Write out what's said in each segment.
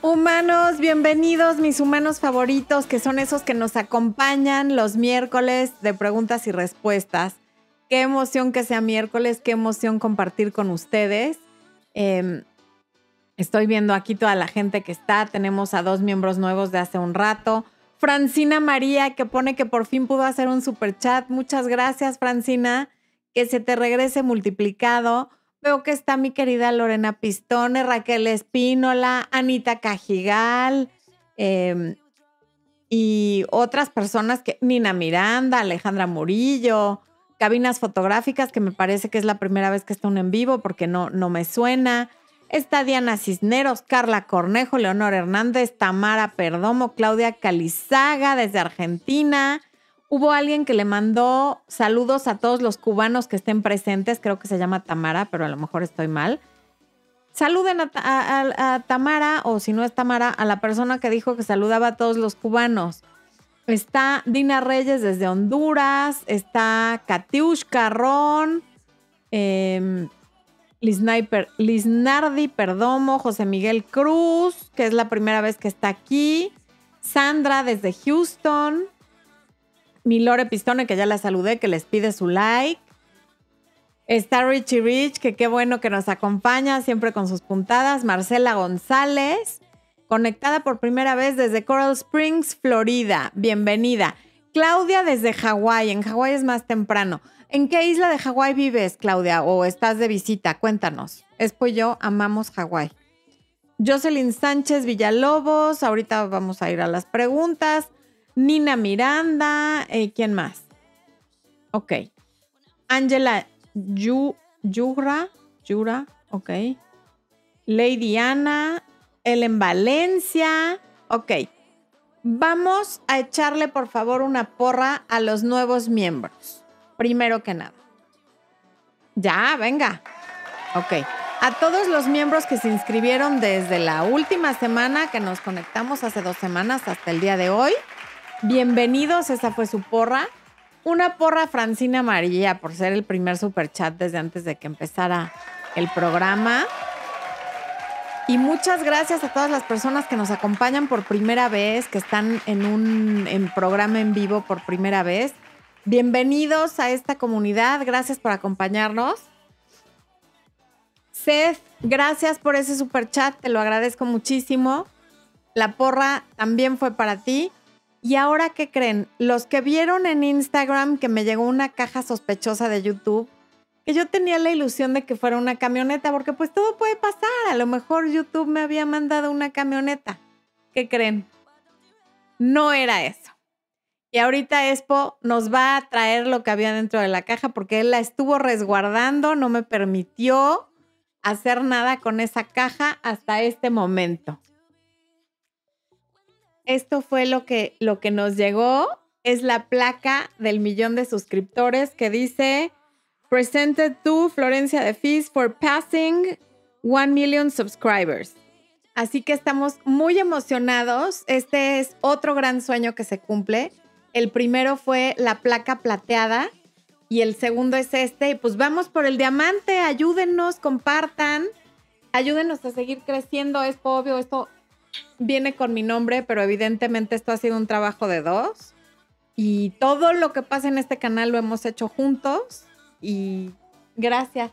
Humanos, bienvenidos, mis humanos favoritos, que son esos que nos acompañan los miércoles de preguntas y respuestas. Qué emoción que sea miércoles, qué emoción compartir con ustedes. Em, estoy viendo aquí toda la gente que está. Tenemos a dos miembros nuevos de hace un rato. Francina María, que pone que por fin pudo hacer un super chat. Muchas gracias, Francina. Que se te regrese multiplicado. Veo que está mi querida Lorena Pistone, Raquel Espínola, Anita Cajigal em, y otras personas que, Nina Miranda, Alejandra Murillo, cabinas fotográficas, que me parece que es la primera vez que está un en vivo porque no, no me suena. Está Diana Cisneros, Carla Cornejo, Leonor Hernández, Tamara Perdomo, Claudia Calizaga desde Argentina, Hubo alguien que le mandó saludos a todos los cubanos que estén presentes, creo que se llama Tamara, pero a lo mejor estoy mal. Saluden a, Tamara, o si no es Tamara, a la persona que dijo que saludaba a todos los cubanos. Está Dina Reyes desde Honduras, está Katiush Carrón, eh, Liznardi Perdomo, José Miguel Cruz, que es la primera vez que está aquí, Sandra desde Houston, mi Lore Pistone, que ya la saludé, que les pide su like. Está Richie Rich, que qué bueno que nos acompaña siempre con sus puntadas. Marcela González, conectada por primera vez desde Coral Springs, Florida. Bienvenida. Claudia desde Hawái. En Hawái es más temprano. ¿En qué isla de Hawái vives, Claudia? ¿O estás de visita? Cuéntanos. Es pues yo, amamos Hawái. Jocelyn Sánchez Villalobos. Ahorita vamos a ir a las preguntas. Nina Miranda, eh, ¿quién más? Ok. Angela Yura, Yura, ok. Lady Ana, Ellen Valencia, ok. Vamos a echarle por favor una porra a los nuevos miembros. Primero que nada. Ya, venga. Ok. A todos los miembros que se inscribieron desde la última semana que nos conectamos hace dos semanas hasta el día de hoy. Bienvenidos, esa fue su porra. Una porra Francina María por ser el primer super chat desde antes de que empezara el programa. Y muchas gracias a todas las personas que nos acompañan por primera vez, que están en un programa en vivo por primera vez. Bienvenidos a esta comunidad, gracias por acompañarnos. Seth, gracias por ese super chat, te lo agradezco muchísimo. La porra también fue para ti. Y ahora, ¿qué creen? Los que vieron en Instagram que me llegó una caja sospechosa de YouTube, que yo tenía la ilusión de que fuera una camioneta, porque pues todo puede pasar. A lo mejor YouTube me había mandado una camioneta. ¿Qué creen? No era eso. Y ahorita Expo nos va a traer lo que había dentro de la caja porque él la estuvo resguardando, no me permitió hacer nada con esa caja hasta este momento esto fue lo que, lo que nos llegó. Es la placa del millón de suscriptores que dice Presented to Florencia de Fis for passing 1 million subscribers. Así que estamos muy emocionados. Este es otro gran sueño que se cumple. El primero fue la placa plateada y el segundo es este. Y pues vamos por el diamante. Ayúdenos, compartan. Ayúdenos a seguir creciendo. Es obvio, esto viene con mi nombre, pero evidentemente esto ha sido un trabajo de dos. Y todo lo que pasa en este canal lo hemos hecho juntos. Y gracias.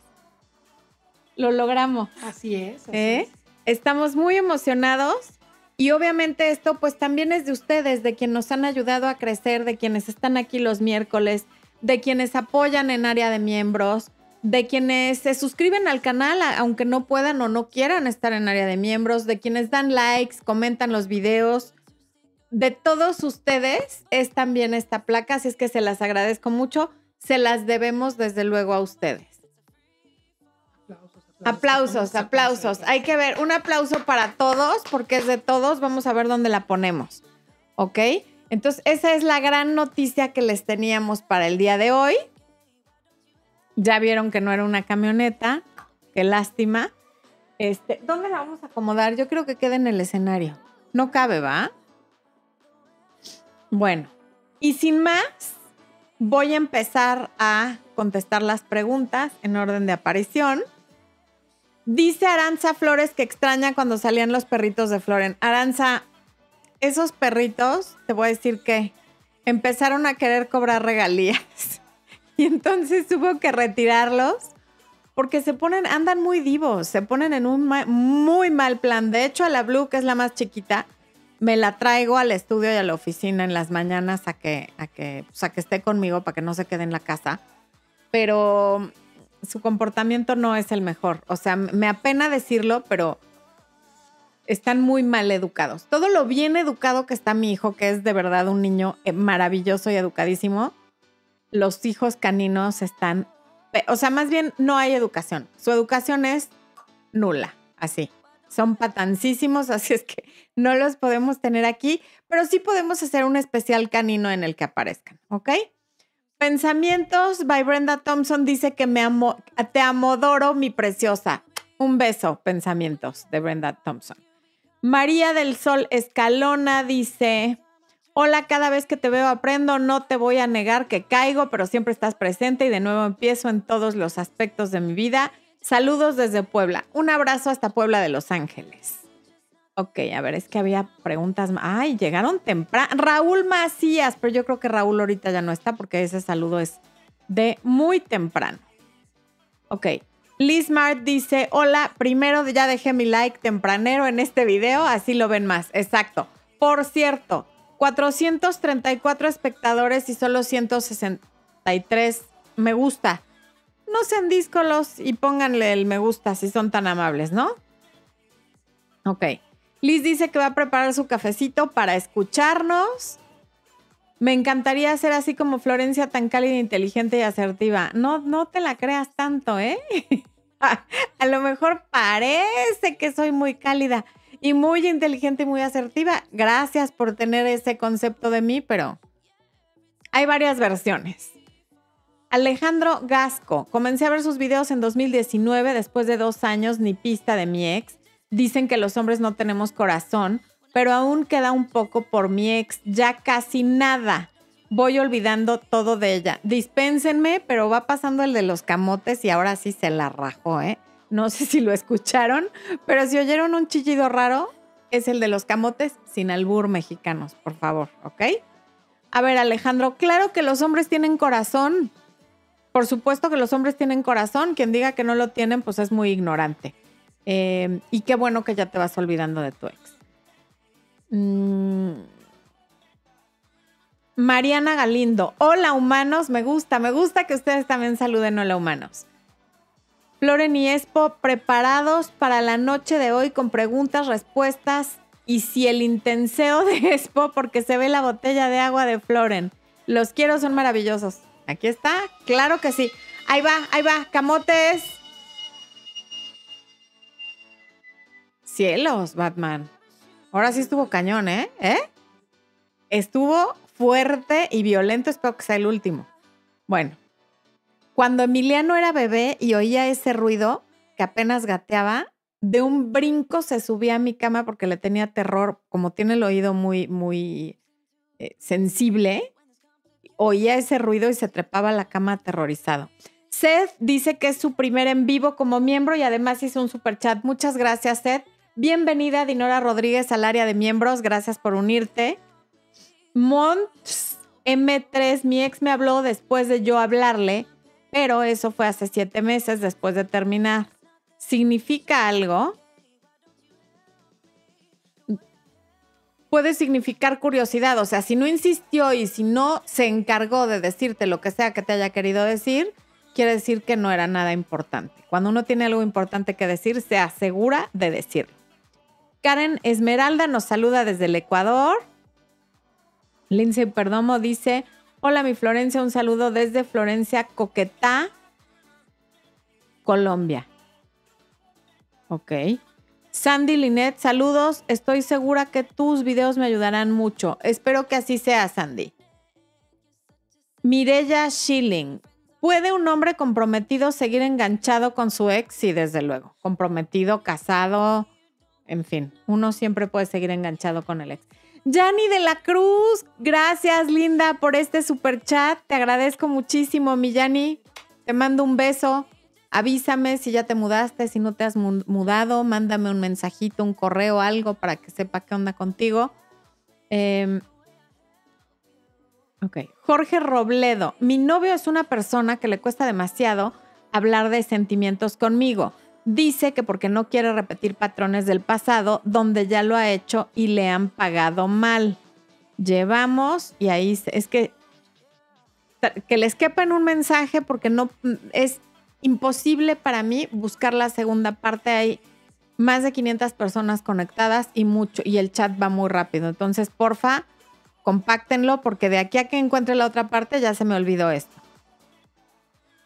Lo logramos. Así es. ¿Eh? Estamos muy emocionados. Y obviamente esto pues también es de ustedes, de quienes nos han ayudado a crecer, de quienes están aquí los miércoles, de quienes apoyan en área de miembros, de quienes se suscriben al canal, aunque no puedan o no quieran estar en área de miembros, de quienes dan likes, comentan los videos. De todos ustedes es también esta placa, así es que se las agradezco mucho. Se las debemos desde luego a ustedes. Aplausos, aplausos, aplausos. Hay que ver, un aplauso para todos, porque es de todos. Vamos a ver dónde la ponemos. ¿Ok? Entonces, esa es la gran noticia que les teníamos para el día de hoy. Ya vieron que no era una camioneta. Qué lástima. Este, ¿Dónde la vamos a acomodar? Yo creo que queda en el escenario. No cabe, ¿va? Bueno, y sin más, voy a empezar a contestar las preguntas en orden de aparición. Dice Aranza Flores que extraña cuando salían los perritos de Floren. Aranza, esos perritos, te voy a decir que empezaron a querer cobrar regalías. Y entonces tuvo que retirarlos porque se ponen, andan muy divos, se ponen en un muy mal plan. De hecho, a la Blue, que es la más chiquita, me la traigo al estudio y a la oficina en las mañanas a que, a que, pues, a que esté conmigo para que no se quede en la casa. Pero su comportamiento no es el mejor. O sea, me apena decirlo, pero están muy mal educados. Todo lo bien educado que está mi hijo, que es de verdad un niño eh, maravilloso y educadísimo, los hijos caninos están, o sea, más bien no hay educación. Su educación es nula, así. Son patancísimos, así es que no los podemos tener aquí, pero sí podemos hacer un especial canino en el que aparezcan, ¿ok? Pensamientos by Brenda Thompson dice que me amo, te amodoro, mi preciosa. Un beso, pensamientos de Brenda Thompson. María del Sol Escalona dice, hola, cada vez que te veo aprendo, no te voy a negar que caigo, pero siempre estás presente y de nuevo empiezo en todos los aspectos de mi vida. Saludos desde Puebla. Un abrazo hasta Puebla de Los Ángeles. Ok, a ver, es que había preguntas. Ay, llegaron temprano. Raúl Macías, pero yo creo que Raúl ahorita ya no está porque ese saludo es de muy temprano. Ok, Liz Mart dice, hola, primero ya dejé mi like tempranero en este video, así lo ven más. Exacto. Por cierto, 434 espectadores y solo 163 me gusta. No sean díscolos y pónganle el me gusta si son tan amables, ¿no? Ok. Liz dice que va a preparar su cafecito para escucharnos. Me encantaría ser así como Florencia, tan cálida, inteligente y asertiva. No, no te la creas tanto, ¿eh? a lo mejor parece que soy muy cálida y muy inteligente y muy asertiva. Gracias por tener ese concepto de mí, pero hay varias versiones. Alejandro Gasco. Comencé a ver sus videos en 2019, después de dos años, ni pista de mi ex. Dicen que los hombres no tenemos corazón, pero aún queda un poco por mi ex, ya casi nada. Voy olvidando todo de ella. Dispénsenme, pero va pasando el de los camotes y ahora sí se la rajó, ¿eh? No sé si lo escucharon, pero si oyeron un chillido raro, es el de los camotes sin albur mexicanos, por favor, ¿ok? A ver, Alejandro, claro que los hombres tienen corazón. Por supuesto que los hombres tienen corazón. Quien diga que no lo tienen, pues es muy ignorante. Eh, y qué bueno que ya te vas olvidando de tu ex. Mm. Mariana Galindo. Hola, humanos. Me gusta, me gusta que ustedes también saluden hola, humanos. Floren y Expo preparados para la noche de hoy con preguntas, respuestas y si el intenseo de Expo porque se ve la botella de agua de Floren. Los quiero, son maravillosos. Aquí está, claro que sí. Ahí va, ahí va, camotes. Cielos, Batman. Ahora sí estuvo cañón, ¿eh? ¿Eh? Estuvo fuerte y violento, espero que sea el último. Bueno, cuando Emiliano era bebé y oía ese ruido que apenas gateaba, de un brinco se subía a mi cama porque le tenía terror, como tiene el oído muy, muy eh, sensible, oía ese ruido y se trepaba a la cama aterrorizado. Seth dice que es su primer en vivo como miembro y además hizo un super chat. Muchas gracias, Seth. Bienvenida, Dinora Rodríguez, al área de miembros. Gracias por unirte. Monts M3, mi ex me habló después de yo hablarle, pero eso fue hace siete meses después de terminar. ¿Significa algo? Puede significar curiosidad, o sea, si no insistió y si no se encargó de decirte lo que sea que te haya querido decir, quiere decir que no era nada importante. Cuando uno tiene algo importante que decir, se asegura de decirlo. Karen Esmeralda nos saluda desde el Ecuador. Lindsay Perdomo dice, hola mi Florencia, un saludo desde Florencia, Coquetá, Colombia. Ok. Sandy Linet, saludos. Estoy segura que tus videos me ayudarán mucho. Espero que así sea, Sandy. Mirella Schilling. ¿Puede un hombre comprometido seguir enganchado con su ex? Sí, desde luego. Comprometido, casado, en fin, uno siempre puede seguir enganchado con el ex. Yanni de la Cruz, gracias Linda por este super chat. Te agradezco muchísimo, mi Yanni. Te mando un beso Avísame si ya te mudaste, si no te has mudado, mándame un mensajito, un correo, algo para que sepa qué onda contigo. Em, ok. Jorge Robledo. Mi novio es una persona que le cuesta demasiado hablar de sentimientos conmigo. Dice que porque no quiere repetir patrones del pasado donde ya lo ha hecho y le han pagado mal. Llevamos, y ahí es que que les quepa un mensaje porque no es imposible para mí buscar la segunda parte. Hay más de 500 personas conectadas y mucho y el chat va muy rápido. Entonces, porfa, compáctenlo porque de aquí a que encuentre la otra parte ya se me olvidó esto.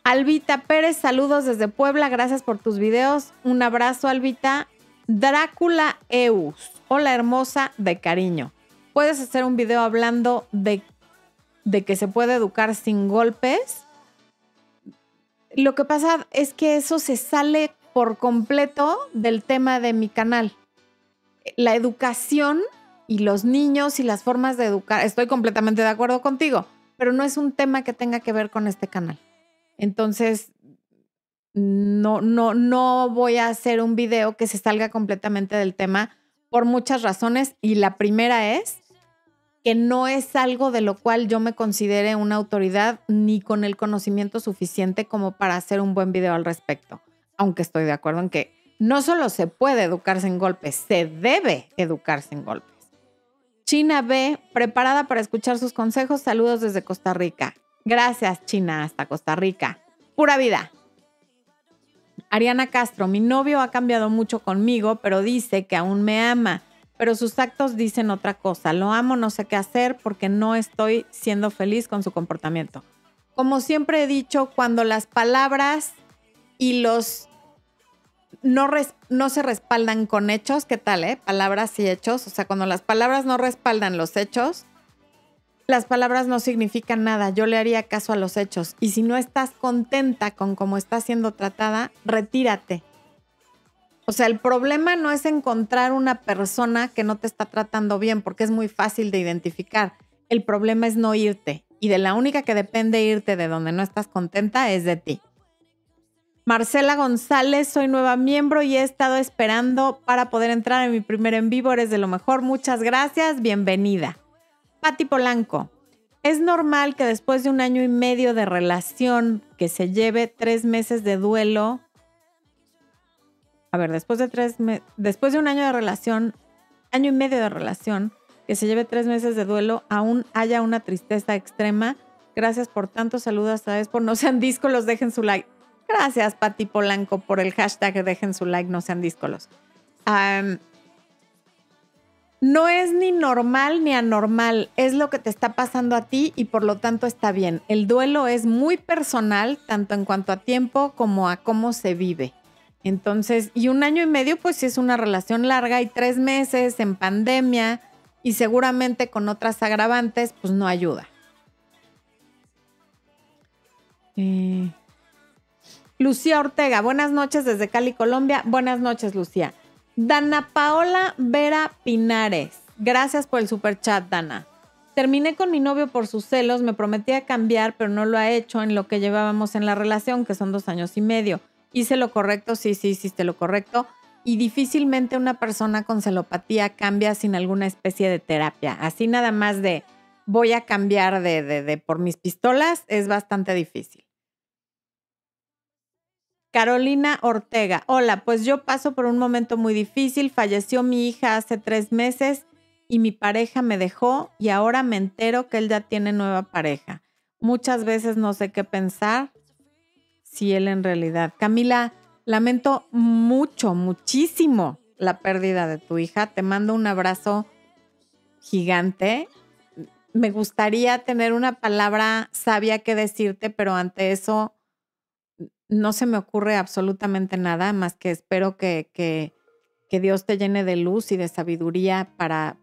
Albita Pérez, saludos desde Puebla, gracias por tus videos. Un abrazo, Albita. Drácula Eus, hola hermosa de cariño. Puedes hacer un video hablando de de que se puede educar sin golpes, lo que pasa es que eso se sale por completo del tema de mi canal. La educación y los niños y las formas de educar, estoy completamente de acuerdo contigo, pero no es un tema que tenga que ver con este canal. Entonces, no, no, no voy a hacer un video que se salga completamente del tema por muchas razones y la primera es que no es algo de lo cual yo me considere una autoridad ni con el conocimiento suficiente como para hacer un buen video al respecto. Aunque estoy de acuerdo en que no solo se puede educarse en golpes, se debe educarse en golpes. China B, preparada para escuchar sus consejos. Saludos desde Costa Rica. Gracias, China, hasta Costa Rica. Pura vida. Ariana Castro, mi novio ha cambiado mucho conmigo, pero dice que aún me ama pero sus actos dicen otra cosa. Lo amo, no sé qué hacer porque no estoy siendo feliz con su comportamiento. Como siempre he dicho, cuando las palabras y los no, no se respaldan con hechos, ¿qué tal, eh? Palabras y hechos. O sea, cuando las palabras no respaldan los hechos, las palabras no significan nada. Yo le haría caso a los hechos. Y si no estás contenta con cómo está siendo tratada, retírate. O sea, el problema no es encontrar una persona que no te está tratando bien, porque es muy fácil de identificar. El problema es no irte. Y de la única que depende irte de donde no estás contenta es de ti. Marcela González, soy nueva miembro y he estado esperando para poder entrar en mi primer en vivo. Eres de lo mejor. Muchas gracias. Bienvenida. Pati Polanco. Es normal que después de un año y medio de relación que se lleve tres meses de duelo a ver, después de tres después de un año de relación, año y medio de relación, que se lleve tres meses de duelo, aún haya una tristeza extrema. Gracias por tanto, saludos a por no sean díscolos, dejen su like. Gracias, Pati Polanco, por el hashtag dejen su like, no sean díscolos. No es ni normal ni anormal, es lo que te está pasando a ti y por lo tanto está bien. El duelo es muy personal, tanto en cuanto a tiempo como a cómo se vive. Entonces, y un año y medio, pues sí es una relación larga y tres meses en pandemia y seguramente con otras agravantes, pues no ayuda. Eh, Lucía Ortega, buenas noches desde Cali, Colombia. Buenas noches, Lucía. Dana Paola Vera Pinares, gracias por el super chat, Dana. Terminé con mi novio por sus celos, me prometía cambiar, pero no lo ha hecho en lo que llevábamos en la relación, que son dos años y medio hice lo correcto, sí, sí, hiciste lo correcto. Y difícilmente una persona con celopatía cambia sin alguna especie de terapia. Así nada más de voy a cambiar de, de, por mis pistolas es bastante difícil. Carolina Ortega, hola, pues yo paso por un momento muy difícil. Falleció mi hija hace tres meses y mi pareja me dejó y ahora me entero que él ya tiene nueva pareja. Muchas veces no sé qué pensar si él en realidad. Camila, lamento mucho, muchísimo la pérdida de tu hija. Te mando un abrazo gigante. Me gustaría tener una palabra sabia que decirte, pero ante eso no se me ocurre absolutamente nada más que espero que, que, Dios te llene de luz y de sabiduría para,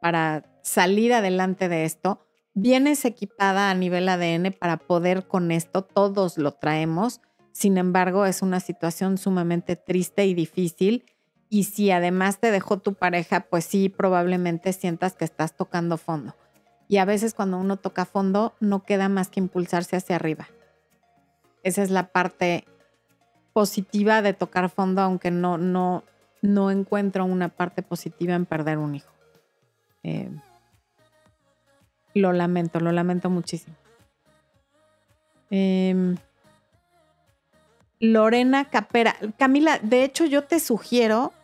para salir adelante de esto vienes equipada a nivel ADN para poder con esto, todos lo traemos. Sin embargo, es una situación sumamente triste y difícil. Y si además te dejó tu pareja, pues sí, probablemente sientas que estás tocando fondo. Y a veces cuando uno toca fondo, no queda más que impulsarse hacia arriba. Esa es la parte positiva de tocar fondo, aunque no, no, no encuentro una parte positiva en perder un hijo. Eh, lo lamento, lo lamento muchísimo. Em, Lorena Capera. Camila, de hecho yo te sugiero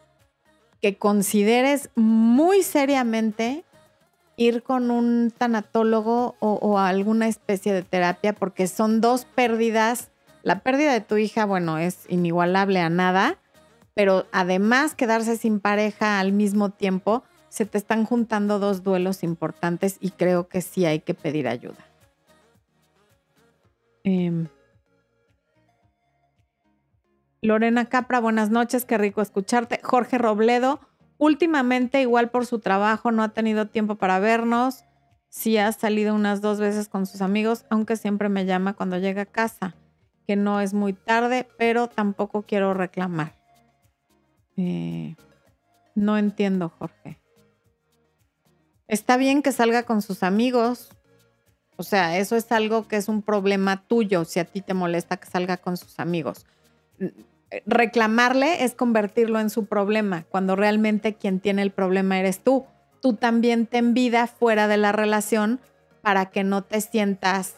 que consideres muy seriamente ir con un tanatólogo o, alguna especie de terapia porque son dos pérdidas. La pérdida de tu hija, bueno, es inigualable a nada, pero además quedarse sin pareja al mismo tiempo, se te están juntando dos duelos importantes y creo que sí hay que pedir ayuda. Em, Lorena Capra, buenas noches, qué rico escucharte. Jorge Robledo, últimamente igual por su trabajo no ha tenido tiempo para vernos. Sí ha salido unas dos veces con sus amigos, aunque siempre me llama cuando llega a casa, que no es muy tarde, pero tampoco quiero reclamar. Eh, no entiendo, Jorge. Está bien que salga con sus amigos. O sea, eso es algo que es un problema tuyo si a ti te molesta que salga con sus amigos reclamarle es convertirlo en su problema, cuando realmente quien tiene el problema eres tú. Tú también ten vida fuera de la relación para que no te sientas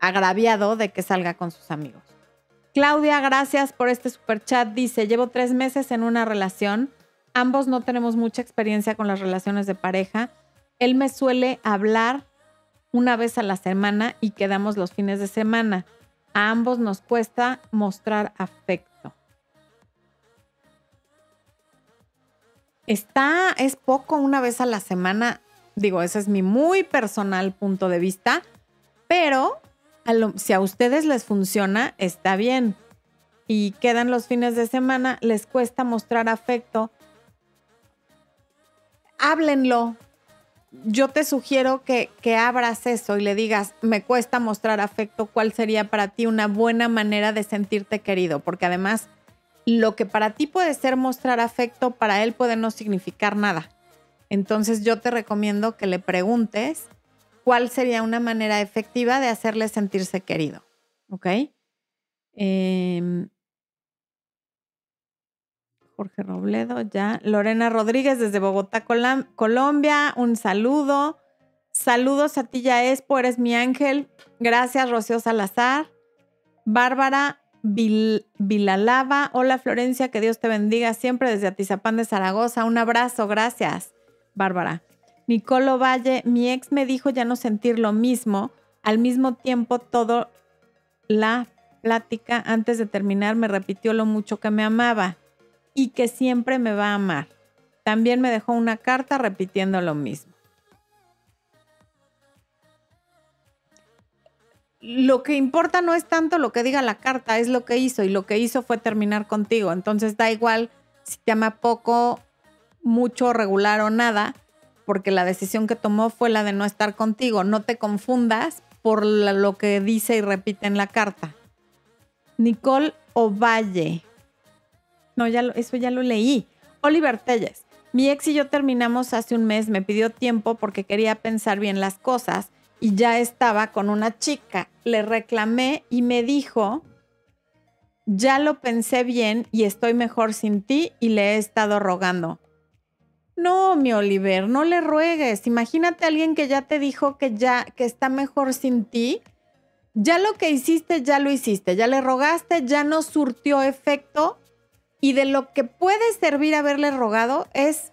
agraviado de que salga con sus amigos. Claudia, gracias por este super chat. Dice, llevo tres meses en una relación. Ambos no tenemos mucha experiencia con las relaciones de pareja. Él me suele hablar una vez a la semana y quedamos los fines de semana. A ambos nos cuesta mostrar afecto. Está, es poco una vez a la semana. Digo, ese es mi muy personal punto de vista, pero si a ustedes les funciona, está bien. Y quedan los fines de semana, les cuesta mostrar afecto. Háblenlo. Yo te sugiero que, que abras eso y le digas, me cuesta mostrar afecto, ¿cuál sería para ti una buena manera de sentirte querido? Porque además lo que para ti puede ser mostrar afecto, para él puede no significar nada. Entonces yo te recomiendo que le preguntes cuál sería una manera efectiva de hacerle sentirse querido. ¿Ok? Em, Jorge Robledo, ya. Lorena Rodríguez desde Bogotá, Colombia, un saludo. Saludos a ti, ya Espo, eres mi ángel. Gracias, Rocío Salazar. Bárbara Vilalaba. Hola Florencia, que Dios te bendiga siempre desde Atizapán de Zaragoza. Un abrazo, gracias, Bárbara. Nicolo Valle, mi ex me dijo ya no sentir lo mismo. Al mismo tiempo, todo la plática antes de terminar me repitió lo mucho que me amaba y que siempre me va a amar. También me dejó una carta repitiendo lo mismo. lo que importa no es tanto lo que diga la carta, es lo que hizo y lo que hizo fue terminar contigo. Entonces da igual si te ama poco, mucho, regular o nada, porque la decisión que tomó fue la de no estar contigo. No te confundas por lo que dice y repite en la carta. Nicole Ovalle. No, ya eso ya lo leí. Oliver Telles. Mi ex y yo terminamos hace un mes, me pidió tiempo porque quería pensar bien las cosas y ya estaba con una chica. Le reclamé y me dijo, ya lo pensé bien y estoy mejor sin ti y le he estado rogando. No, mi Oliver, no le ruegues. Imagínate a alguien que ya te dijo que ya que está mejor sin ti. Ya lo que hiciste, ya lo hiciste. Ya le rogaste, ya no surtió efecto. Y de lo que puede servir haberle rogado es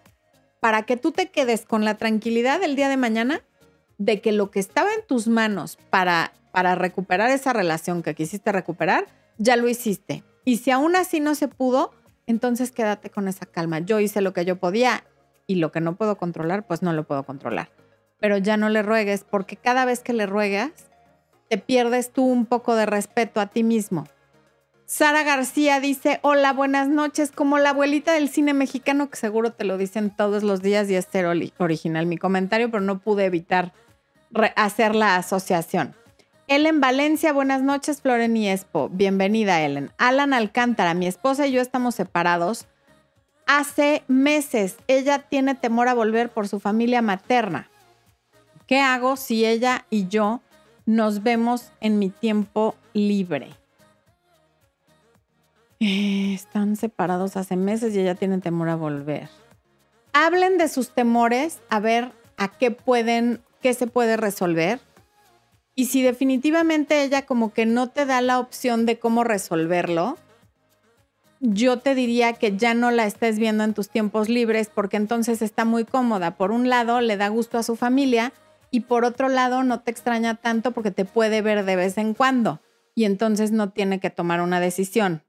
para que tú te quedes con la tranquilidad del día de mañana de que lo que estaba en tus manos para, para recuperar esa relación que quisiste recuperar, ya lo hiciste. Y si aún así no se pudo, entonces quédate con esa calma. Yo hice lo que yo podía y lo que no puedo controlar, pues no lo puedo controlar. Pero ya no le ruegues porque cada vez que le ruegas, te pierdes tú un poco de respeto a ti mismo. Sara García dice, hola, buenas noches, como la abuelita del cine mexicano, que seguro te lo dicen todos los días y es ser original mi comentario, pero no pude evitar hacer la asociación. Ellen Valencia, buenas noches, Floren y Expo. Bienvenida, Ellen. Alan Alcántara, mi esposa y yo estamos separados hace meses. Ella tiene temor a volver por su familia materna. ¿Qué hago si ella y yo nos vemos en mi tiempo libre? Eh, están separados hace meses y ella tiene temor a volver. Hablen de sus temores, a ver a qué pueden, qué se puede resolver. Y si definitivamente ella como que no te da la opción de cómo resolverlo, yo te diría que ya no la estés viendo en tus tiempos libres porque entonces está muy cómoda. Por un lado, le da gusto a su familia y por otro lado, no te extraña tanto porque te puede ver de vez en cuando y entonces no tiene que tomar una decisión.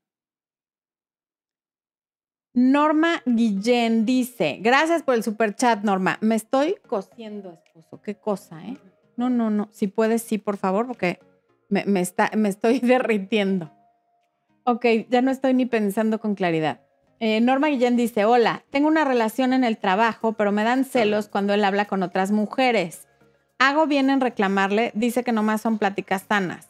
Norma Guillén dice, gracias por el super chat, Norma. Me estoy cosiendo, esposo. Qué cosa, ¿eh? No, no, no. Si puedes, sí, por favor, porque me, está, me estoy derritiendo. Ok, ya no estoy ni pensando con claridad. Eh, Norma Guillén dice, hola, tengo una relación en el trabajo, pero me dan celos cuando él habla con otras mujeres. Hago bien en reclamarle, dice que nomás son pláticas sanas.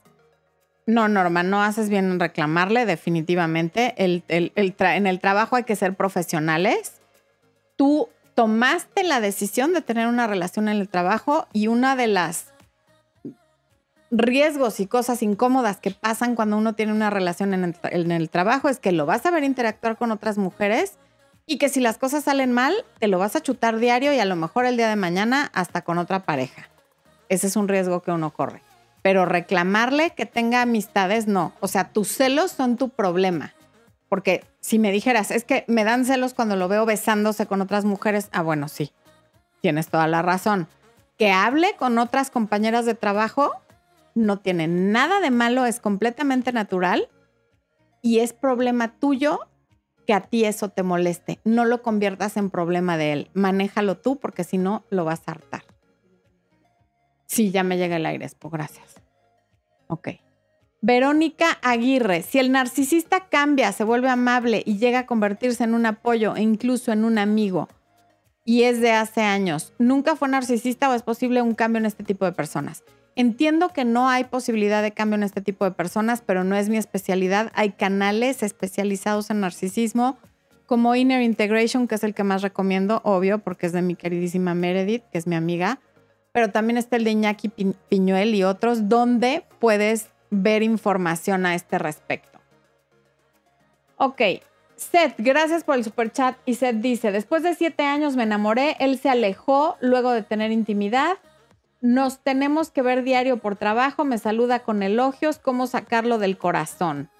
No, Norma, no haces bien en reclamarle, definitivamente. en el trabajo hay que ser profesionales. Tú tomaste la decisión de tener una relación en el trabajo y una de las riesgos y cosas incómodas que pasan cuando uno tiene una relación en el, trabajo es que lo vas a ver interactuar con otras mujeres y que si las cosas salen mal, te lo vas a chutar diario y a lo mejor el día de mañana hasta con otra pareja. Ese es un riesgo que uno corre. Pero reclamarle que tenga amistades, no. O sea, tus celos son tu problema. Porque si me dijeras, es que me dan celos cuando lo veo besándose con otras mujeres, ah, bueno, sí, tienes toda la razón. Que hable con otras compañeras de trabajo, no tiene nada de malo, es completamente natural y es problema tuyo que a ti eso te moleste. No lo conviertas en problema de él. Manéjalo tú porque si no, lo vas a hartar. Sí, ya me llega el aire, Expo, gracias. Ok. Verónica Aguirre, si el narcisista cambia, se vuelve amable y llega a convertirse en un apoyo e incluso en un amigo, y es de hace años, ¿nunca fue narcisista o es posible un cambio en este tipo de personas? Entiendo que no hay posibilidad de cambio en este tipo de personas, pero no es mi especialidad. Hay canales especializados en narcisismo, como Inner Integration, que es el que más recomiendo, obvio, porque es de mi queridísima Meredith, que es mi amiga. Pero también está el de Iñaki Piñuel y otros, donde puedes ver información a este respecto. Ok, Seth, gracias por el super chat. Y Seth dice: Después de siete años me enamoré, él se alejó luego de tener intimidad nos tenemos que ver diario por trabajo, me saluda con elogios, cómo sacarlo del corazón.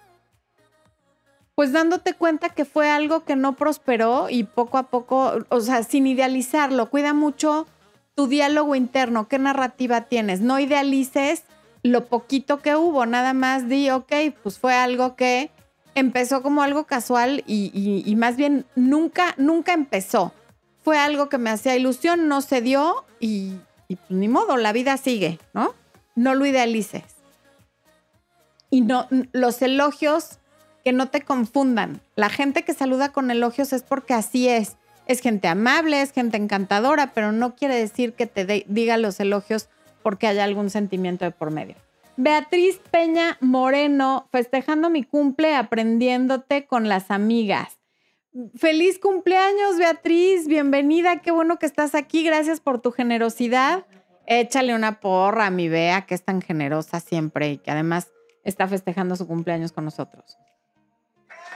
Pues dándote cuenta que fue algo que no prosperó y poco a poco, o sea, sin idealizarlo, cuida mucho tu diálogo interno, qué narrativa tienes, no idealices lo poquito que hubo, nada más di, ok, pues fue algo que empezó como algo casual y, y más bien nunca, nunca empezó. Fue algo que me hacía ilusión, no se dio y y pues, ni modo, la vida sigue, ¿no? No lo idealices. Y no, los elogios que no te confundan. La gente que saluda con elogios es porque así es. Es gente amable, es gente encantadora, pero no quiere decir que te diga los elogios porque haya algún sentimiento de por medio. Beatriz Peña Moreno, festejando mi cumple, aprendiéndote con las amigas. Feliz cumpleaños, Beatriz. Bienvenida. Qué bueno que estás aquí. Gracias por tu generosidad. Échale una porra a mi Bea, que es tan generosa siempre y que además está festejando su cumpleaños con nosotros.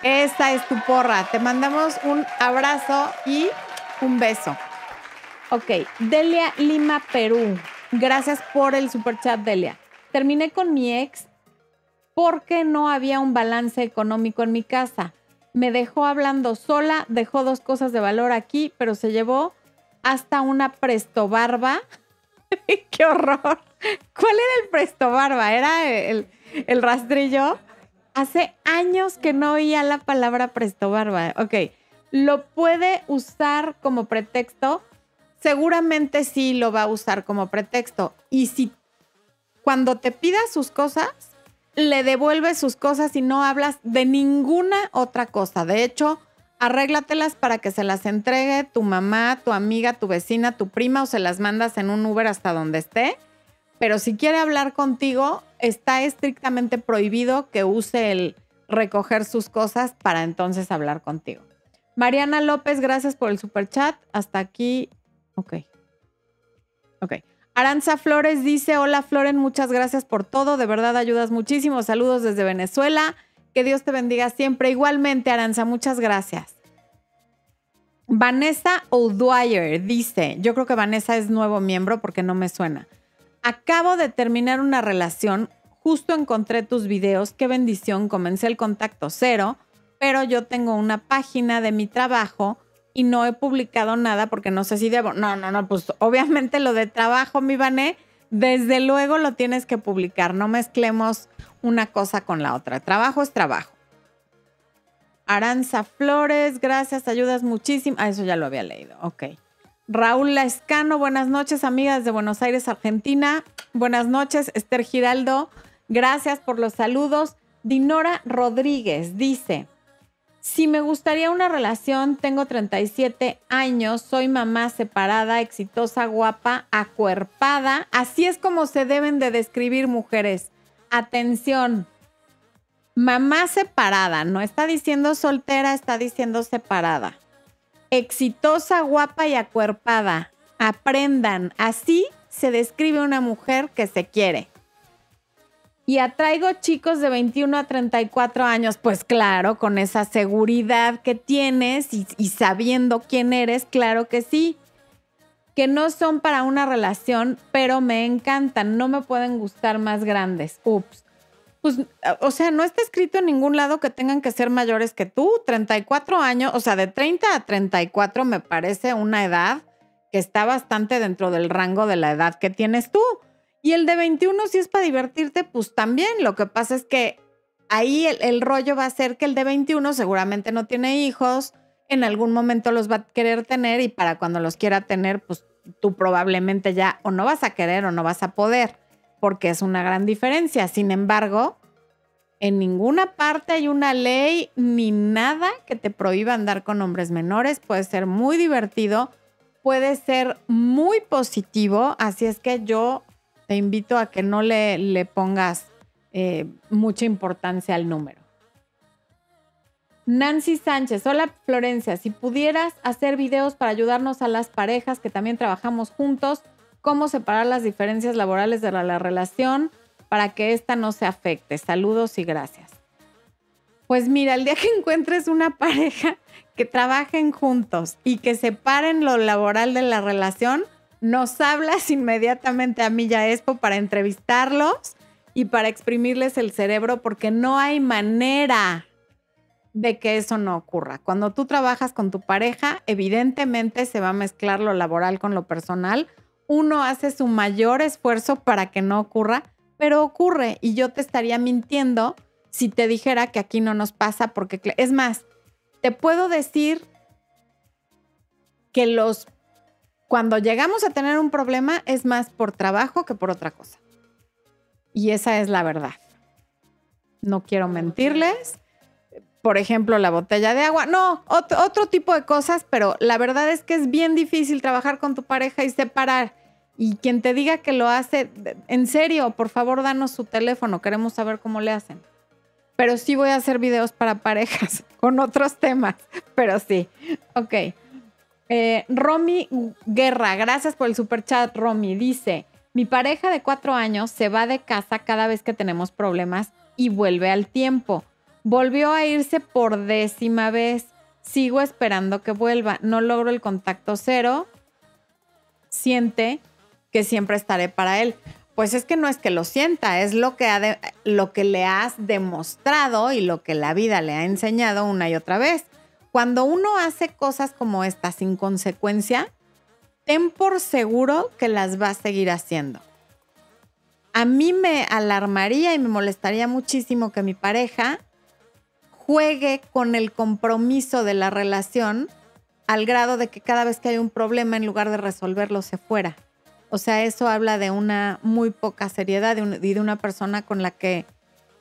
Esta es tu porra. Te mandamos un abrazo y un beso. Ok, Delia Lima, Perú. Gracias por el super chat, Delia. Terminé con mi ex porque no había un balance económico en mi casa me dejó hablando sola, dejó dos cosas de valor aquí, pero se llevó hasta una presto barba. ¡Qué horror! ¿Cuál era el presto barba? ¿Era el, el, rastrillo? Hace años que no oía la palabra presto barba. Ok, ¿lo puede usar como pretexto? Seguramente sí lo va a usar como pretexto. Y si cuando te pida sus cosas, le devuelves sus cosas y no hablas de ninguna otra cosa. De hecho, arréglatelas para que se las entregue tu mamá, tu amiga, tu vecina, tu prima o se las mandas en un Uber hasta donde esté. Pero si quiere hablar contigo, está estrictamente prohibido que use el recoger sus cosas para entonces hablar contigo. Mariana López, gracias por el super chat. Hasta aquí. Ok. Ok. Aranza Flores dice, hola Floren, muchas gracias por todo, de verdad ayudas muchísimo, saludos desde Venezuela. Que Dios te bendiga siempre. Igualmente, Aranza, muchas gracias. Vanessa O'Dwyer dice, yo creo que Vanessa es nuevo miembro porque no me suena. Acabo de terminar una relación, justo encontré tus videos, qué bendición, comencé el contacto cero, pero yo tengo una página de mi trabajo y no he publicado nada porque no sé si debo. No, no, no, pues obviamente lo de trabajo, mi Vané, desde luego lo tienes que publicar, no mezclemos una cosa con la otra. Trabajo es trabajo. Aranza Flores, gracias, ayudas muchísimo. Ah, eso ya lo había leído, ok. Raúl Lascano, buenas noches, amigas de Buenos Aires, Argentina. Buenas noches, Esther Giraldo, gracias por los saludos. Dinora Rodríguez dice, si me gustaría una relación, tengo 37 años, soy mamá separada, exitosa, guapa, acuerpada. Así es como se deben de describir mujeres. Atención, mamá separada, no está diciendo soltera, está diciendo separada exitosa, guapa y acuerpada. Aprendan, así se describe una mujer que se quiere. Y atraigo chicos de 21 a 34 años, pues claro, con esa seguridad que tienes y, sabiendo quién eres, claro que sí. Que no son para una relación, pero me encantan, no me pueden gustar más grandes. Ups pues, o sea, no está escrito en ningún lado que tengan que ser mayores que tú. 34 años, o sea, de 30 a 34 me parece una edad que está bastante dentro del rango de la edad que tienes tú. Y el de 21, si es para divertirte, pues también. Lo que pasa es que ahí el, el rollo va a ser que el de 21 seguramente no tiene hijos, en algún momento los va a querer tener y para cuando los quiera tener, pues tú probablemente ya o no vas a querer o no vas a poder porque es una gran diferencia. Sin embargo, en ninguna parte hay una ley ni nada que te prohíba andar con hombres menores. Puede ser muy divertido, puede ser muy positivo, así es que yo te invito a que no le, pongas eh, mucha importancia al número. Nancy Sánchez, hola Florencia, si pudieras hacer videos para ayudarnos a las parejas que también trabajamos juntos, cómo separar las diferencias laborales de la, relación para que ésta no se afecte. Saludos y gracias. Pues mira, el día que encuentres una pareja que trabajen juntos y que separen lo laboral de la relación, nos hablas inmediatamente a Milla Expo para entrevistarlos y para exprimirles el cerebro porque no hay manera de que eso no ocurra. Cuando tú trabajas con tu pareja, evidentemente se va a mezclar lo laboral con lo personal uno hace su mayor esfuerzo para que no ocurra, pero ocurre y yo te estaría mintiendo si te dijera que aquí no nos pasa porque es más, te puedo decir que los cuando llegamos a tener un problema es más por trabajo que por otra cosa. Y esa es la verdad. No quiero mentirles. Por ejemplo, la botella de agua. No, otro, otro tipo de cosas, pero la verdad es que es bien difícil trabajar con tu pareja y separar y quien te diga que lo hace, en serio, por favor, danos su teléfono, queremos saber cómo le hacen. Pero sí voy a hacer videos para parejas con otros temas, pero sí. Ok. Eh, Romy Guerra, gracias por el super chat, Romy. Dice, mi pareja de cuatro años se va de casa cada vez que tenemos problemas y vuelve al tiempo. Volvió a irse por décima vez. Sigo esperando que vuelva. No logro el contacto cero. Siente que siempre estaré para él. Pues es que no es que lo sienta, es lo que, ha lo que le has demostrado y lo que la vida le ha enseñado una y otra vez. Cuando uno hace cosas como esta sin consecuencia, ten por seguro que las va a seguir haciendo. A mí me alarmaría y me molestaría muchísimo que mi pareja juegue con el compromiso de la relación al grado de que cada vez que hay un problema, en lugar de resolverlo, se fuera. O sea, eso habla de una muy poca seriedad y de una persona con la que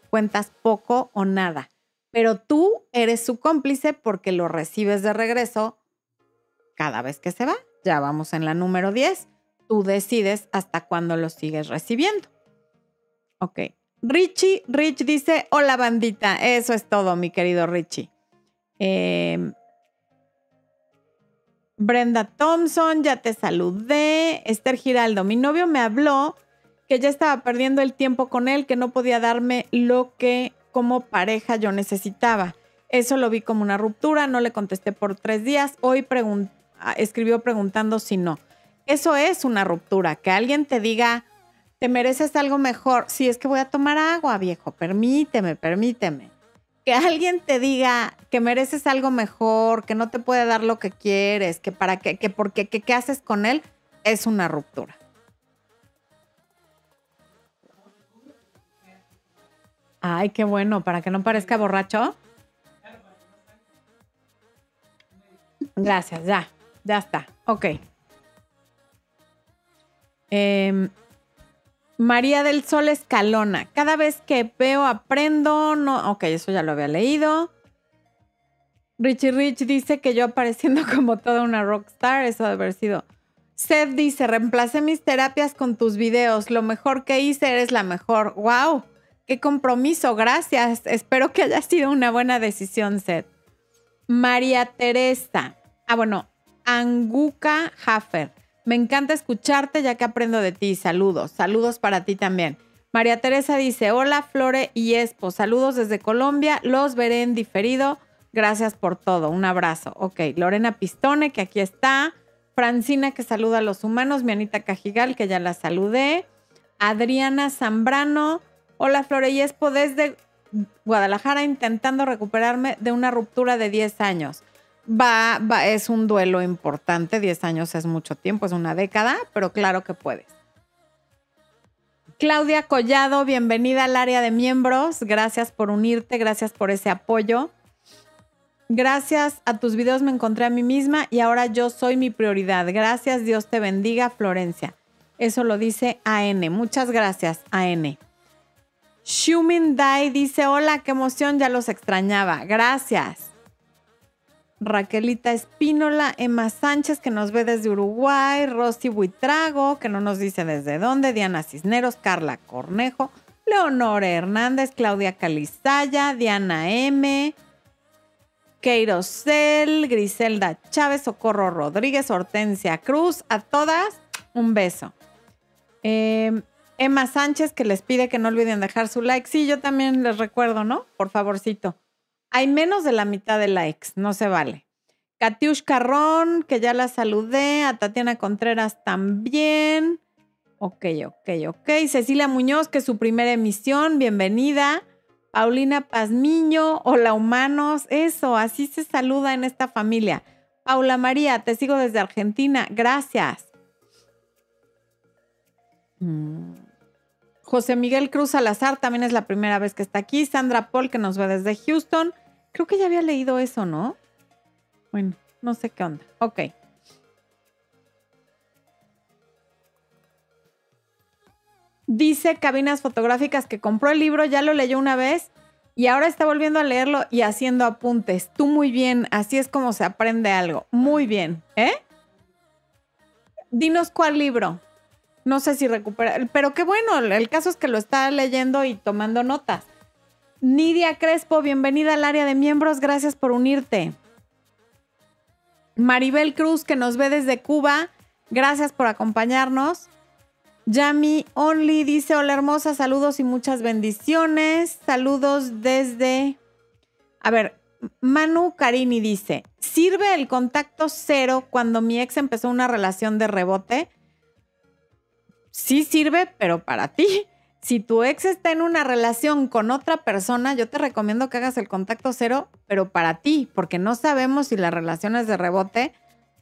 cuentas poco o nada. Pero tú eres su cómplice porque lo recibes de regreso cada vez que se va. Ya vamos en la número 10. Tú decides hasta cuándo lo sigues recibiendo. Ok. Richie, Rich dice, hola bandita. Eso es todo, mi querido Richie. Eh, Brenda Thompson, ya te saludé. Esther Giraldo, mi novio me habló que ya estaba perdiendo el tiempo con él, que no podía darme lo que como pareja yo necesitaba. Eso lo vi como una ruptura, no le contesté por tres días. Hoy ah, escribió preguntando si no. Eso es una ruptura, que alguien te diga, te mereces algo mejor. Si es que voy a tomar agua, viejo, permíteme, permíteme. Que alguien te diga que mereces algo mejor, que no te puede dar lo que quieres, que para qué, que porque qué haces con él, es una ruptura. Ay, qué bueno, para que no parezca borracho. Gracias, ya, ya está. Ok. Em, María del Sol Escalona. Cada vez que veo, aprendo. No, ok, eso ya lo había leído. Richie Rich dice que yo apareciendo como toda una rockstar, eso debe haber sido. Seth dice, reemplacé mis terapias con tus videos. Lo mejor que hice, eres la mejor. ¡Wow! ¡Qué compromiso! Gracias. Espero que haya sido una buena decisión, Seth. María Teresa. Ah, bueno, Anguka Haffer. Me encanta escucharte ya que aprendo de ti. Saludos. Saludos para ti también. María Teresa dice, hola Flore y Espo. Saludos desde Colombia. Los veré en diferido. Gracias por todo. Un abrazo. Ok, Lorena Pistone, que aquí está. Francina, que saluda a los humanos. Mi Anita Cajigal, que ya la saludé. Adriana Zambrano. Hola Flore y Espo desde Guadalajara intentando recuperarme de una ruptura de 10 años va, va, es un duelo importante, 10 años es mucho tiempo, es una década, pero claro que puedes. Claudia Collado, bienvenida al área de miembros, gracias por unirte, gracias por ese apoyo. Gracias a tus videos me encontré a mí misma y ahora yo soy mi prioridad. Gracias, Dios te bendiga, Florencia. Eso lo dice AN. Muchas gracias, AN. Shumin Dai dice, hola, qué emoción, ya los extrañaba. Gracias. Raquelita Espínola, Emma Sánchez, que nos ve desde Uruguay, Rosy Buitrago, que no nos dice desde dónde, Diana Cisneros, Carla Cornejo, Leonora Hernández, Claudia Calizaya, Diana M., Queirosel, Griselda Chávez, Socorro Rodríguez, Hortensia Cruz, a todas un beso. Em, Emma Sánchez, que les pide que no olviden dejar su like. Sí, yo también les recuerdo, ¿no? Por favorcito. Hay menos de la mitad de likes, no se vale. Katiush Carrón, que ya la saludé. A Tatiana Contreras también. Ok, ok, ok. Cecilia Muñoz, que es su primera emisión, bienvenida. Paulina Pazmiño, hola humanos. Eso, así se saluda en esta familia. Paula María, te sigo desde Argentina. Gracias. Mm. José Miguel Cruz Salazar también es la primera vez que está aquí. Sandra Paul, que nos ve desde Houston. Creo que ya había leído eso, ¿no? Bueno, no sé qué onda. Ok. Dice Cabinas Fotográficas que compró el libro, ya lo leyó una vez y ahora está volviendo a leerlo y haciendo apuntes. Tú muy bien, así es como se aprende algo. Muy bien, ¿eh? Dinos cuál libro. No sé si recupera, pero qué bueno, el caso es que lo está leyendo y tomando notas. Nidia Crespo, bienvenida al área de miembros, gracias por unirte. Maribel Cruz, que nos ve desde Cuba, gracias por acompañarnos. Yami Only dice, hola hermosa, saludos y muchas bendiciones. Saludos desde... A ver, Manu Carini dice, ¿sirve el contacto cero cuando mi ex empezó una relación de rebote? Sí sirve, pero para ti. Si tu ex está en una relación con otra persona, yo te recomiendo que hagas el contacto cero, pero para ti, porque no sabemos si la relación es de rebote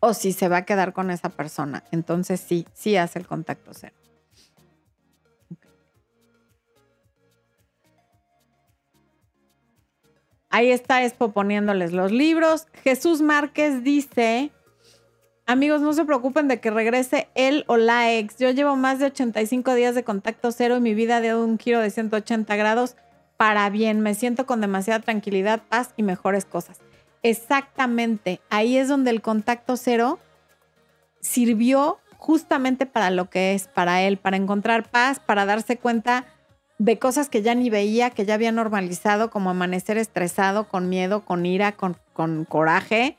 o si se va a quedar con esa persona. Entonces sí, sí haz el contacto cero. Ahí está Expo poniéndoles los libros. Jesús Márquez dice, Amigos, no se preocupen de que regrese él o la ex. Yo llevo más de 85 días de contacto cero y mi vida de un giro de 180 grados para bien. Me siento con demasiada tranquilidad, paz y mejores cosas. Exactamente. Ahí es donde el contacto cero sirvió justamente para lo que es para él, para encontrar paz, para darse cuenta de cosas que ya ni veía, que ya había normalizado, como amanecer estresado, con miedo, con ira, con, con coraje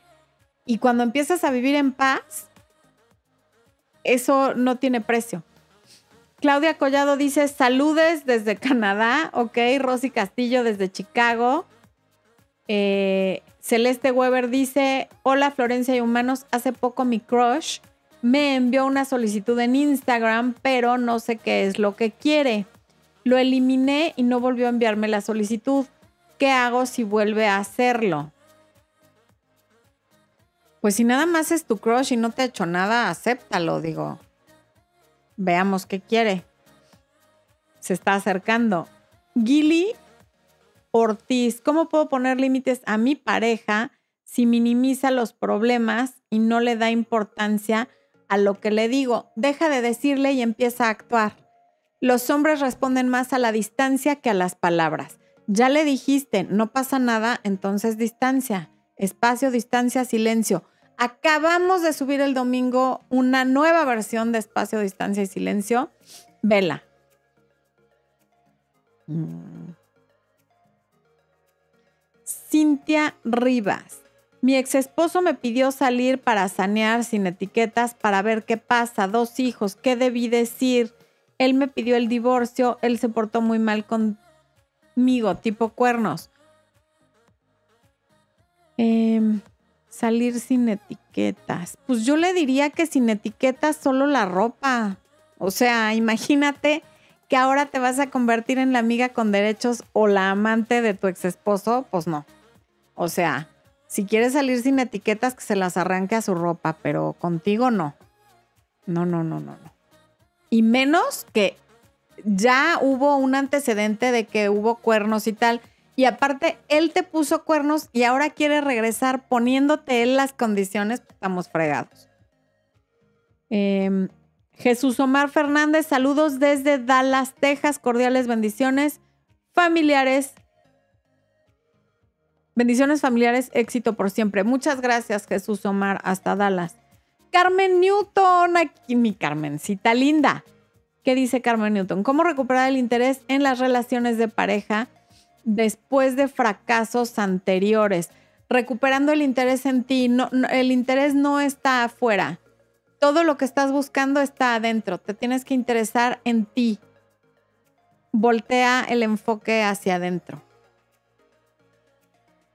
y cuando empiezas a vivir en paz, eso no tiene precio. Claudia Collado dice saludes desde Canadá, ok. Rosy Castillo desde Chicago. Eh, Celeste Weber dice, hola Florencia y Humanos, hace poco mi crush me envió una solicitud en Instagram, pero no sé qué es lo que quiere. Lo eliminé y no volvió a enviarme la solicitud. ¿Qué hago si vuelve a hacerlo? Pues si nada más es tu crush y no te ha hecho nada, acéptalo, digo. Veamos qué quiere. Se está acercando. Gilly Ortiz, ¿cómo puedo poner límites a mi pareja si minimiza los problemas y no le da importancia a lo que le digo? Deja de decirle y empieza a actuar. Los hombres responden más a la distancia que a las palabras. Ya le dijiste, no pasa nada, entonces distancia. Espacio, distancia, silencio. Acabamos de subir el domingo una nueva versión de Espacio, Distancia y Silencio. Vela. Mm. Cintia Rivas. Mi ex esposo me pidió salir para sanear sin etiquetas para ver qué pasa. Dos hijos, ¿qué debí decir? Él me pidió el divorcio, él se portó muy mal conmigo, tipo cuernos. Eh, Salir sin etiquetas. Pues yo le diría que sin etiquetas solo la ropa. O sea, imagínate que ahora te vas a convertir en la amiga con derechos o la amante de tu ex esposo. Pues no. O sea, si quieres salir sin etiquetas, que se las arranque a su ropa, pero contigo no. No, no, no, no, no. Y menos que ya hubo un antecedente de que hubo cuernos y tal. Y aparte, él te puso cuernos y ahora quiere regresar poniéndote él las condiciones, pues, estamos fregados. Em, Jesús Omar Fernández, saludos desde Dallas, Texas, cordiales bendiciones familiares. Bendiciones familiares, éxito por siempre. Muchas gracias, Jesús Omar, hasta Dallas. Carmen Newton, aquí mi Carmencita linda. ¿Qué dice Carmen Newton? ¿Cómo recuperar el interés en las relaciones de pareja? Después de fracasos anteriores, recuperando el interés en ti. El interés no está afuera. Todo lo que estás buscando está adentro. Te tienes que interesar en ti. Voltea el enfoque hacia adentro.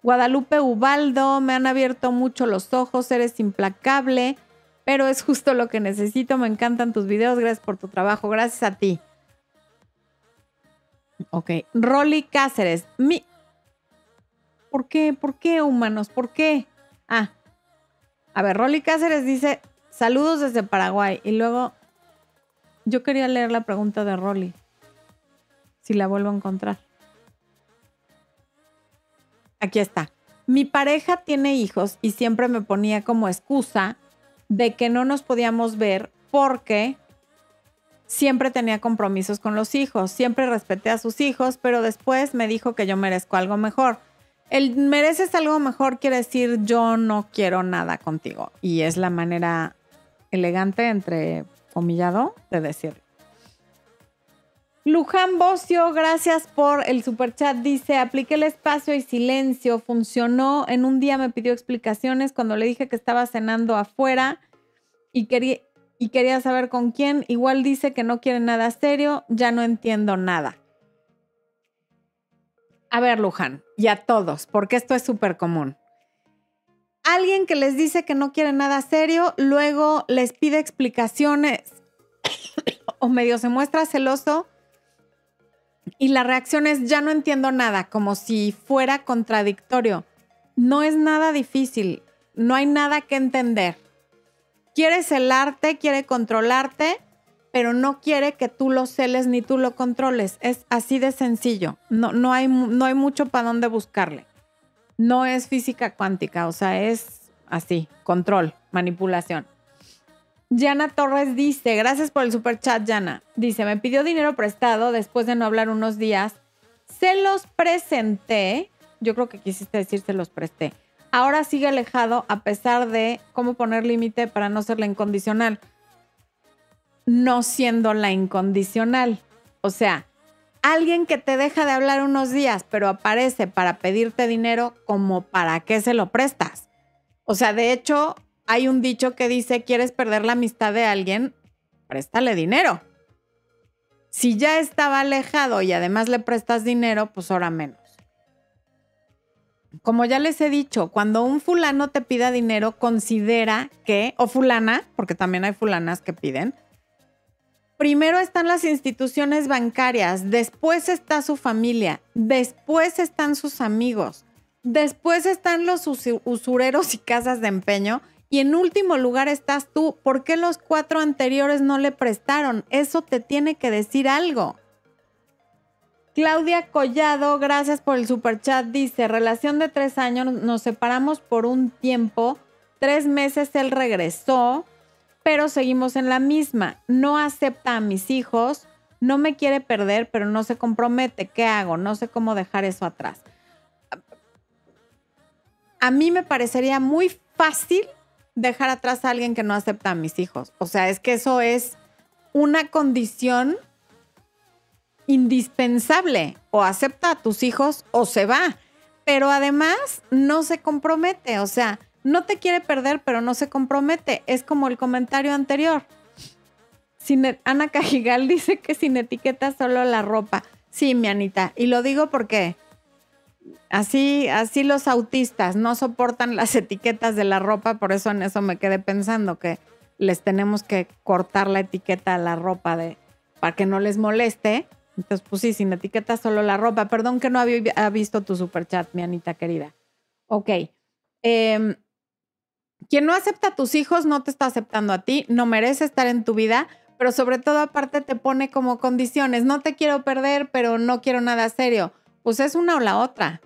Guadalupe Ubaldo, me han abierto mucho los ojos, eres implacable, pero es justo lo que necesito. Me encantan tus videos, gracias por tu trabajo, gracias a ti. Ok. Rolly Cáceres. Mi... ¿Por qué? ¿Por qué, humanos? ¿Por qué? Ah. A ver, Rolly Cáceres dice, saludos desde Paraguay. Y luego, yo quería leer la pregunta de Rolly. Si la vuelvo a encontrar. Aquí está. Mi pareja tiene hijos y siempre me ponía como excusa de que no nos podíamos ver porque siempre tenía compromisos con los hijos, siempre respeté a sus hijos, pero después me dijo que yo merezco algo mejor. El mereces algo mejor quiere decir yo no quiero nada contigo. Y es la manera elegante, entre comillado, de decir. Luján Bocio, gracias por el superchat. Dice, apliqué el espacio y silencio, funcionó. En un día me pidió explicaciones cuando le dije que estaba cenando afuera y quería, y quería saber con quién. Igual dice que no quiere nada serio, ya no entiendo nada. A ver, Luján, y a todos, porque esto es súper común. Alguien que les dice que no quiere nada serio, luego les pide explicaciones o medio se muestra celoso y la reacción es ya no entiendo nada, como si fuera contradictorio. No es nada difícil, no hay nada que entender quiere celarte, quiere controlarte, pero no quiere que tú lo celes ni tú lo controles. Es así de sencillo. No, no, hay, no hay mucho para dónde buscarle. No es física cuántica, o sea, es así, control, manipulación. Yana Torres dice, gracias por el super chat, Yana. Dice, me pidió dinero prestado después de no hablar unos días. Se los presenté. Yo creo que quisiste decir se los presté ahora sigue alejado a pesar de cómo poner límite para no ser la incondicional. No siendo la incondicional. O sea, alguien que te deja de hablar unos días, pero aparece para pedirte dinero, como para qué se lo prestas. O sea, de hecho, hay un dicho que dice, ¿quieres perder la amistad de alguien? Préstale dinero. Si ya estaba alejado y además le prestas dinero, pues ahora menos. Como ya les he dicho, cuando un fulano te pida dinero, considera que, o fulana, porque también hay fulanas que piden, primero están las instituciones bancarias, después está su familia, después están sus amigos, después están los usureros y casas de empeño y en último lugar estás tú. ¿Por qué los cuatro anteriores no le prestaron? Eso te tiene que decir algo. Claudia Collado, gracias por el superchat, dice, relación de tres años, nos separamos por un tiempo, tres meses él regresó, pero seguimos en la misma. No acepta a mis hijos, no me quiere perder, pero no se compromete. ¿Qué hago? No sé cómo dejar eso atrás. A mí me parecería muy fácil dejar atrás a alguien que no acepta a mis hijos. O sea, es que eso es una condición indispensable. O acepta a tus hijos o se va. Pero además no se compromete. O sea, no te quiere perder, pero no se compromete. Es como el comentario anterior. Ana Cajigal dice que sin etiqueta solo la ropa. Sí, mi Anita. Y lo digo porque Así, así los autistas no soportan las etiquetas de la ropa, por eso en eso me quedé pensando que les tenemos que cortar la etiqueta a la ropa de, para que no les moleste. Entonces, pues sí, sin etiqueta solo la ropa. Perdón que no había visto tu super chat, mi Anita querida. Ok. Em, quien no acepta a tus hijos no te está aceptando a ti, no merece estar en tu vida, pero sobre todo aparte te pone como condiciones. No te quiero perder, pero no quiero nada serio pues es una o la otra.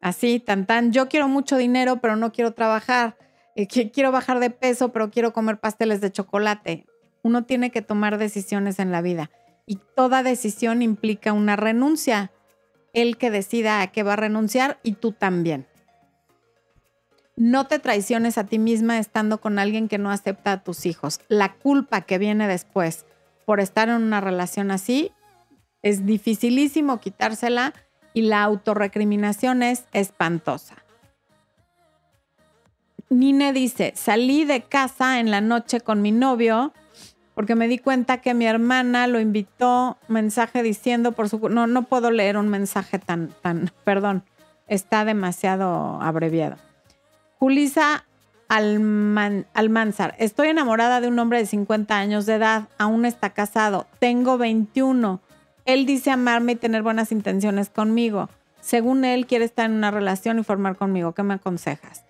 Así, tan tan, yo quiero mucho dinero, pero no quiero trabajar. Eh, quiero bajar de peso, pero quiero comer pasteles de chocolate. Uno tiene que tomar decisiones en la vida y toda decisión implica una renuncia. El que decida a qué va a renunciar y tú también. No te traiciones a ti misma estando con alguien que no acepta a tus hijos. La culpa que viene después por estar en una relación así es dificilísimo quitársela y la autorrecriminación es espantosa. Nine dice, salí de casa en la noche con mi novio porque me di cuenta que mi hermana lo invitó, mensaje diciendo por su... No, no puedo leer un mensaje tan, tan, perdón, está demasiado abreviado. Julisa Almanzar, estoy enamorada de un hombre de 50 años de edad, aún está casado, tengo 21 él dice amarme y tener buenas intenciones conmigo. Según él, quiere estar en una relación y formar conmigo. ¿Qué me aconsejas?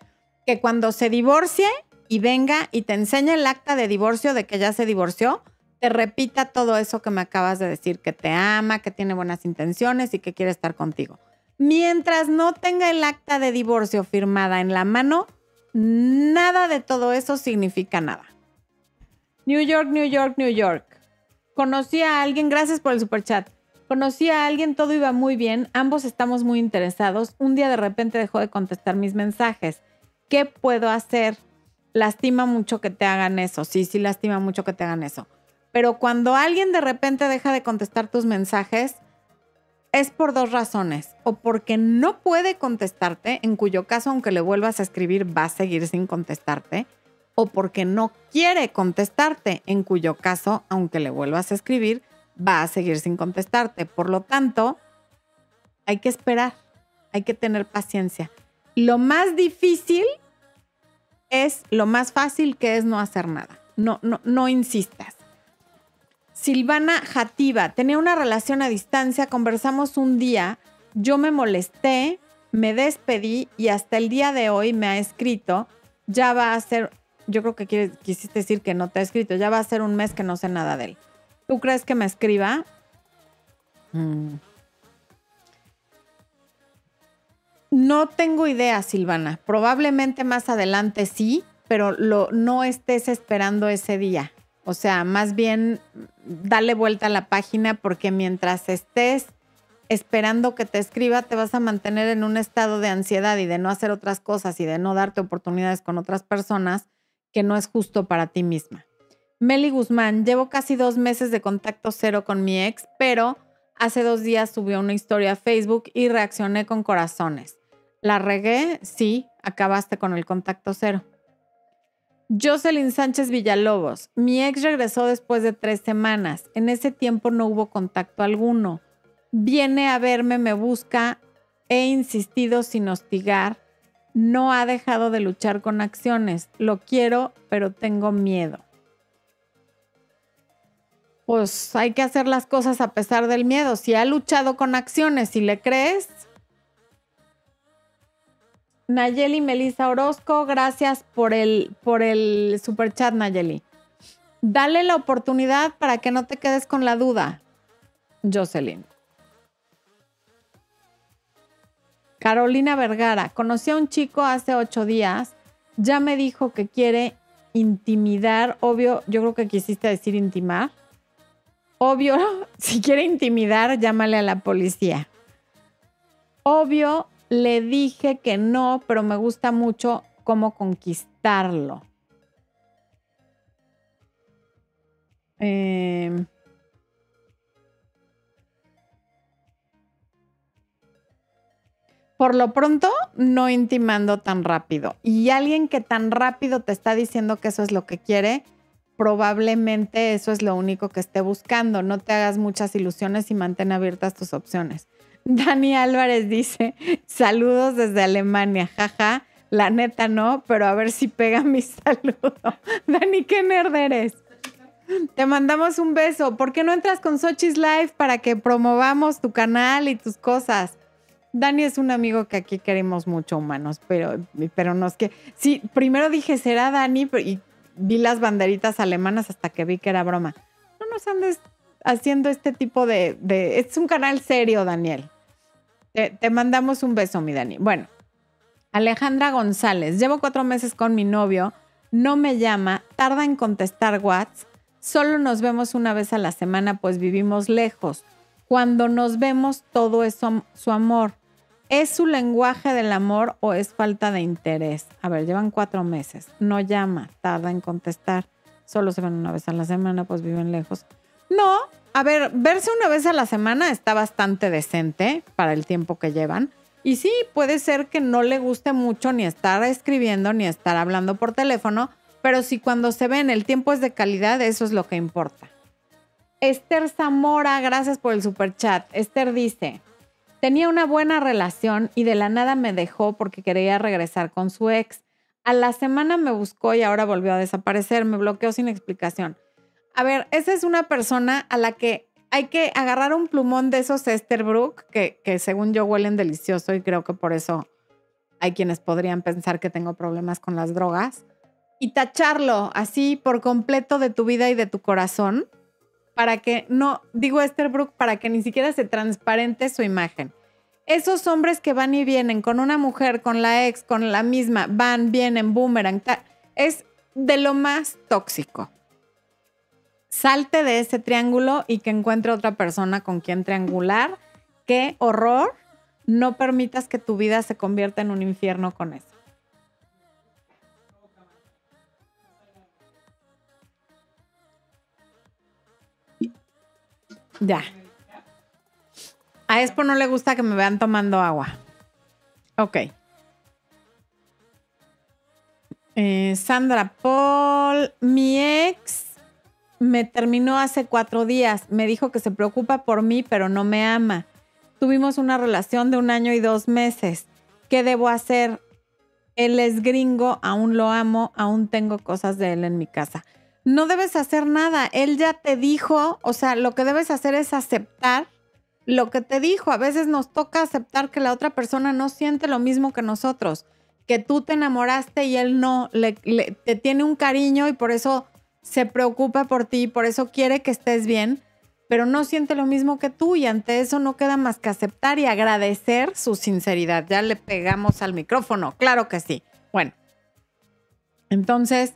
Que cuando se divorcie y venga y te enseñe el acta de divorcio de que ya se divorció, te repita todo eso que me acabas de decir, que te ama, que tiene buenas intenciones y que quiere estar contigo. Mientras no tenga el acta de divorcio firmada en la mano, nada de todo eso significa nada. New York, New York, New York. Conocí a alguien, gracias por el super chat. Conocí a alguien, todo iba muy bien, ambos estamos muy interesados. Un día de repente dejó de contestar mis mensajes. ¿Qué puedo hacer? Lastima mucho que te hagan eso. Sí, sí, lastima mucho que te hagan eso. Pero cuando alguien de repente deja de contestar tus mensajes, es por dos razones. O porque no puede contestarte, en cuyo caso, aunque le vuelvas a escribir, va a seguir sin contestarte o porque no quiere contestarte, en cuyo caso, aunque le vuelvas a escribir, va a seguir sin contestarte. Por lo tanto, hay que esperar, hay que tener paciencia. Lo más difícil es lo más fácil que es no hacer nada. No, no, no insistas. Silvana Jativa, tenía una relación a distancia, conversamos un día, yo me molesté, me despedí y hasta el día de hoy me ha escrito, ya va a ser yo creo que quisiste decir que no te ha escrito. Ya va a ser un mes que no sé nada de él. ¿Tú crees que me escriba? Mm. No tengo idea, Silvana. Probablemente más adelante sí, pero lo, no estés esperando ese día. O sea, más bien dale vuelta a la página porque mientras estés esperando que te escriba, te vas a mantener en un estado de ansiedad y de no hacer otras cosas y de no darte oportunidades con otras personas que no es justo para ti misma. Meli Guzmán, llevo casi dos meses de contacto cero con mi ex, pero hace dos días subió una historia a Facebook y reaccioné con corazones. ¿La regué? Sí, acabaste con el contacto cero. Jocelyn Sánchez Villalobos. Mi ex regresó después de tres semanas. En ese tiempo no hubo contacto alguno. Viene a verme, me busca. He insistido sin hostigar. No ha dejado de luchar con acciones. Lo quiero, pero tengo miedo. Pues hay que hacer las cosas a pesar del miedo. Si ha luchado con acciones y le crees, Nayeli Melissa Orozco, gracias por el, por el super chat, Nayeli. Dale la oportunidad para que no te quedes con la duda, Jocelyn. Carolina Vergara, conocí a un chico hace ocho días, ya me dijo que quiere intimidar, obvio, yo creo que quisiste decir intimar. Obvio, si quiere intimidar, llámale a la policía. Obvio, le dije que no, pero me gusta mucho cómo conquistarlo. Em, por lo pronto, no intimando tan rápido. Y alguien que tan rápido te está diciendo que eso es lo que quiere, probablemente eso es lo único que esté buscando. No te hagas muchas ilusiones y mantén abiertas tus opciones. Dani Álvarez dice, saludos desde Alemania, jaja. La neta no, pero a ver si pega mi saludo. Dani, qué nerd eres. Te mandamos un beso. ¿Por qué no entras con Sochi's Live para que promovamos tu canal y tus cosas? Dani es un amigo que aquí queremos mucho humanos, pero, pero no es que. Sí, primero dije, será Dani, y vi las banderitas alemanas hasta que vi que era broma. No nos andes haciendo este tipo de, Es un canal serio, Daniel. Te, mandamos un beso, mi Dani. Bueno, Alejandra González. Llevo cuatro meses con mi novio. No me llama. Tarda en contestar WhatsApp. Solo nos vemos una vez a la semana, pues vivimos lejos. Cuando nos vemos, todo es su amor. ¿Es su lenguaje del amor o es falta de interés? A ver, llevan cuatro meses. No llama, tarda en contestar. Solo se ven una vez a la semana, pues viven lejos. No, a ver, verse una vez a la semana está bastante decente para el tiempo que llevan. Y sí, puede ser que no le guste mucho ni estar escribiendo ni estar hablando por teléfono, pero si cuando se ven el tiempo es de calidad, eso es lo que importa. Esther Zamora, gracias por el super chat. Esther dice, tenía una buena relación y de la nada me dejó porque quería regresar con su ex. A la semana me buscó y ahora volvió a desaparecer, me bloqueó sin explicación. A ver, esa es una persona a la que hay que agarrar un plumón de esos Esterbrook, que, que según yo huelen delicioso y creo que por eso hay quienes podrían pensar que tengo problemas con las drogas, y tacharlo así por completo de tu vida y de tu corazón, para que no, digo Esterbrook, para que ni siquiera se transparente su imagen. Esos hombres que van y vienen con una mujer, con la ex, con la misma, van, vienen, boomerang, es de lo más tóxico salte de ese triángulo y que encuentre otra persona con quien triangular. Qué horror. No permitas que tu vida se convierta en un infierno con eso. Ya. A Expo no le gusta que me vean tomando agua. Ok. Eh, Sandra Paul, mi ex me terminó hace cuatro días. Me dijo que se preocupa por mí, pero no me ama. Tuvimos una relación de un año y dos meses. ¿Qué debo hacer? Él es gringo, aún lo amo, aún tengo cosas de él en mi casa. No debes hacer nada. Él ya te dijo, o sea, lo que debes hacer es aceptar lo que te dijo. A veces nos toca aceptar que la otra persona no siente lo mismo que nosotros, que tú te enamoraste y él no, le, te tiene un cariño y por eso se preocupa por ti, por eso quiere que estés bien, pero no siente lo mismo que tú y ante eso no queda más que aceptar y agradecer su sinceridad. Ya le pegamos al micrófono, claro que sí. Bueno, entonces,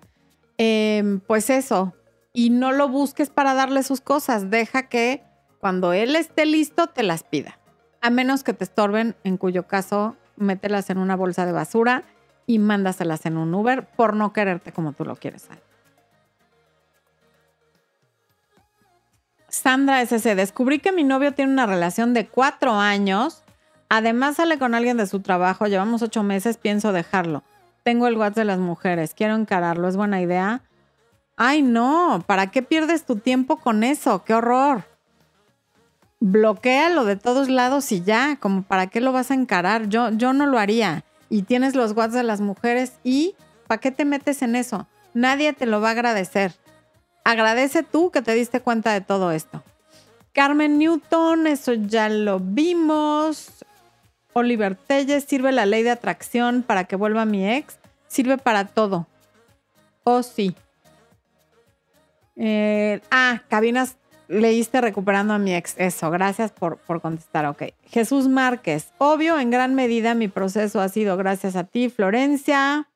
em, pues eso, y no lo busques para darle sus cosas, deja que cuando él esté listo te las pida, a menos que te estorben, en cuyo caso mételas en una bolsa de basura y mándaselas en un Uber por no quererte como tú lo quieres. Sandra SC, descubrí que mi novio tiene una relación de cuatro años. Además sale con alguien de su trabajo, llevamos ocho meses, pienso dejarlo. tengo el WhatsApp de las mujeres, quiero encararlo, ¿es buena idea? Ay, no, ¿para qué pierdes tu tiempo con eso? ¡Qué horror! Bloquéalo de todos lados y ya, como para qué lo vas a encarar. Yo, yo no lo haría. Y tienes los WhatsApp de las mujeres y ¿para qué te metes en eso? Nadie te lo va a agradecer. Agradece tú que te diste cuenta de todo esto. Carmen Newton, eso ya lo vimos. Oliver Telles, sirve la ley de atracción para que vuelva mi ex. Sirve para todo. Oh, sí. Eh, ah, cabinas, leíste recuperando a mi ex. Eso, gracias por, por contestar. Ok. Jesús Márquez, obvio, en gran medida mi proceso ha sido gracias a ti, Florencia.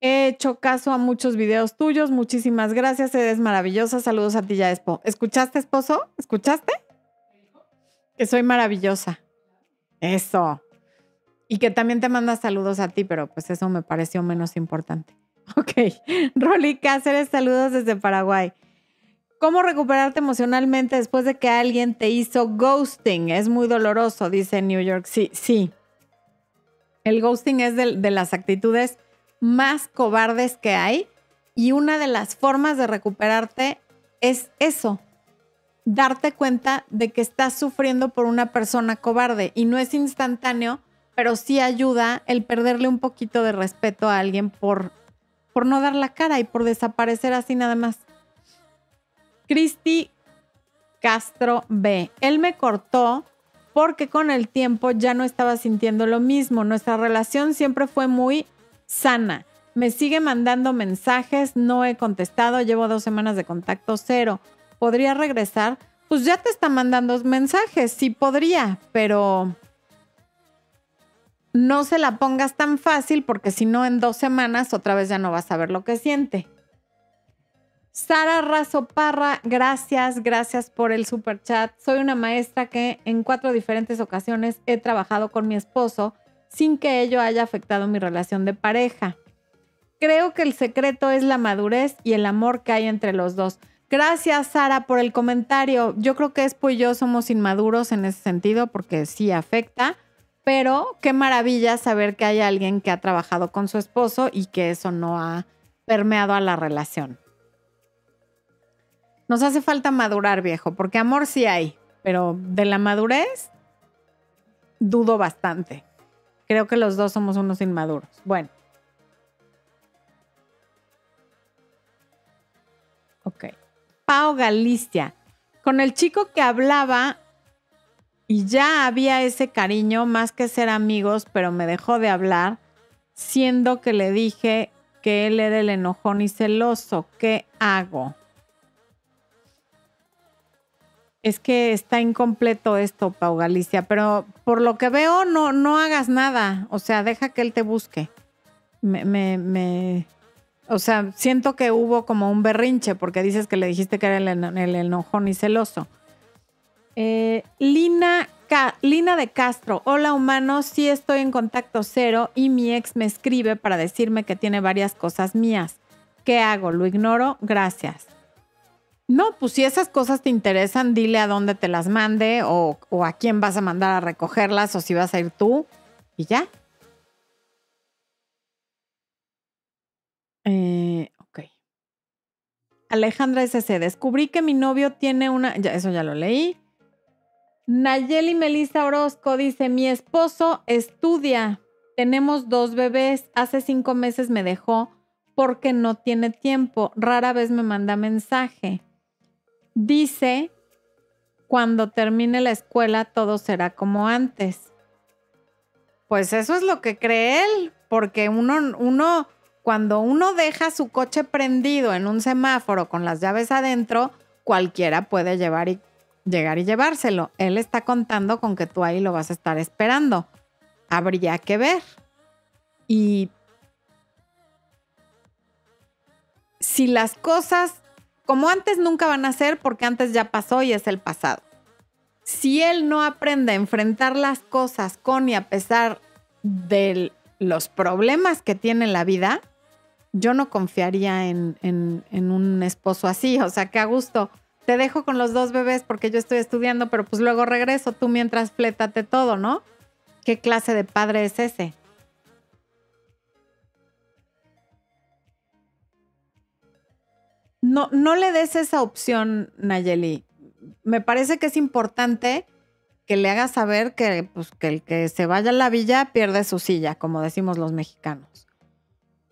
He hecho caso a muchos videos tuyos. Muchísimas gracias. Eres maravillosa. Saludos a ti, ya, Espo. ¿Escuchaste, esposo? ¿Escuchaste? Que soy maravillosa. Eso. Y que también te manda saludos a ti, pero pues eso me pareció menos importante. Ok. Rolly Cáceres, saludos desde Paraguay. ¿Cómo recuperarte emocionalmente después de que alguien te hizo ghosting? Es muy doloroso, dice New York. Sí, sí. El ghosting es de, de las actitudes más cobardes que hay y una de las formas de recuperarte es eso, darte cuenta de que estás sufriendo por una persona cobarde y no es instantáneo, pero sí ayuda el perderle un poquito de respeto a alguien por, por no dar la cara y por desaparecer así nada más. Cristi Castro B. Él me cortó porque con el tiempo ya no estaba sintiendo lo mismo. Nuestra relación siempre fue muy sana. Me sigue mandando mensajes, no he contestado, llevo dos semanas de contacto cero. ¿Podría regresar? Pues ya te está mandando mensajes, sí podría, pero no se la pongas tan fácil porque si no en dos semanas otra vez ya no vas a ver lo que siente. Sara Razo Parra, gracias, gracias por el super chat. Soy una maestra que en cuatro diferentes ocasiones he trabajado con mi esposo sin que ello haya afectado mi relación de pareja. Creo que el secreto es la madurez y el amor que hay entre los dos. Gracias, Sara, por el comentario. Yo creo que Espo y yo somos inmaduros en ese sentido porque sí afecta, pero qué maravilla saber que hay alguien que ha trabajado con su esposo y que eso no ha permeado a la relación. Nos hace falta madurar, viejo, porque amor sí hay, pero de la madurez dudo bastante. Creo que los dos somos unos inmaduros. Bueno. Ok. Pau Galicia. Con el chico que hablaba y ya había ese cariño más que ser amigos, pero me dejó de hablar, siendo que le dije que él era el enojón y celoso. ¿Qué hago? Es que está incompleto esto, Pau Galicia, pero por lo que veo, no, no hagas nada. O sea, deja que él te busque. Me, me, me, o sea, siento que hubo como un berrinche porque dices que le dijiste que era el, el enojón y celoso. Eh, Lina, Lina de Castro, hola humanos, sí estoy en contacto cero y mi ex me escribe para decirme que tiene varias cosas mías. ¿Qué hago? ¿Lo ignoro? Gracias. No, pues si esas cosas te interesan, dile a dónde te las mande o, a quién vas a mandar a recogerlas o si vas a ir tú y ya. Eh, ok. Alejandra SC, descubrí que mi novio tiene una, ya, eso ya lo leí. Nayeli Melissa Orozco dice, mi esposo estudia, tenemos dos bebés, hace cinco meses me dejó porque no tiene tiempo, rara vez me manda mensaje. Dice, cuando termine la escuela todo será como antes. Pues eso es lo que cree él, porque uno, uno, cuando uno deja su coche prendido en un semáforo con las llaves adentro, cualquiera puede llevar y, llegar y llevárselo. Él está contando con que tú ahí lo vas a estar esperando. Habría que ver. Y si las cosas como antes nunca van a ser porque antes ya pasó y es el pasado. Si él no aprende a enfrentar las cosas con y a pesar de los problemas que tiene la vida, yo no confiaría en, un esposo así. O sea, que a gusto, te dejo con los dos bebés porque yo estoy estudiando, pero pues luego regreso, tú mientras flétate todo, ¿no? ¿Qué clase de padre es ese? No, no le des esa opción, Nayeli. Me parece que es importante que le hagas saber que, pues, que el que se vaya a la villa pierde su silla, como decimos los mexicanos.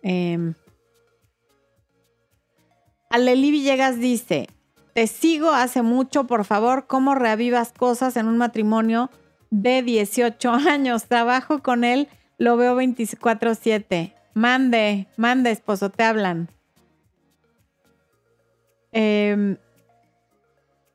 Eh, Aleli Villegas dice, te sigo hace mucho, por favor, ¿cómo reavivas cosas en un matrimonio de 18 años? Trabajo con él, lo veo 24/7. Mande, mande, esposo, te hablan. Em,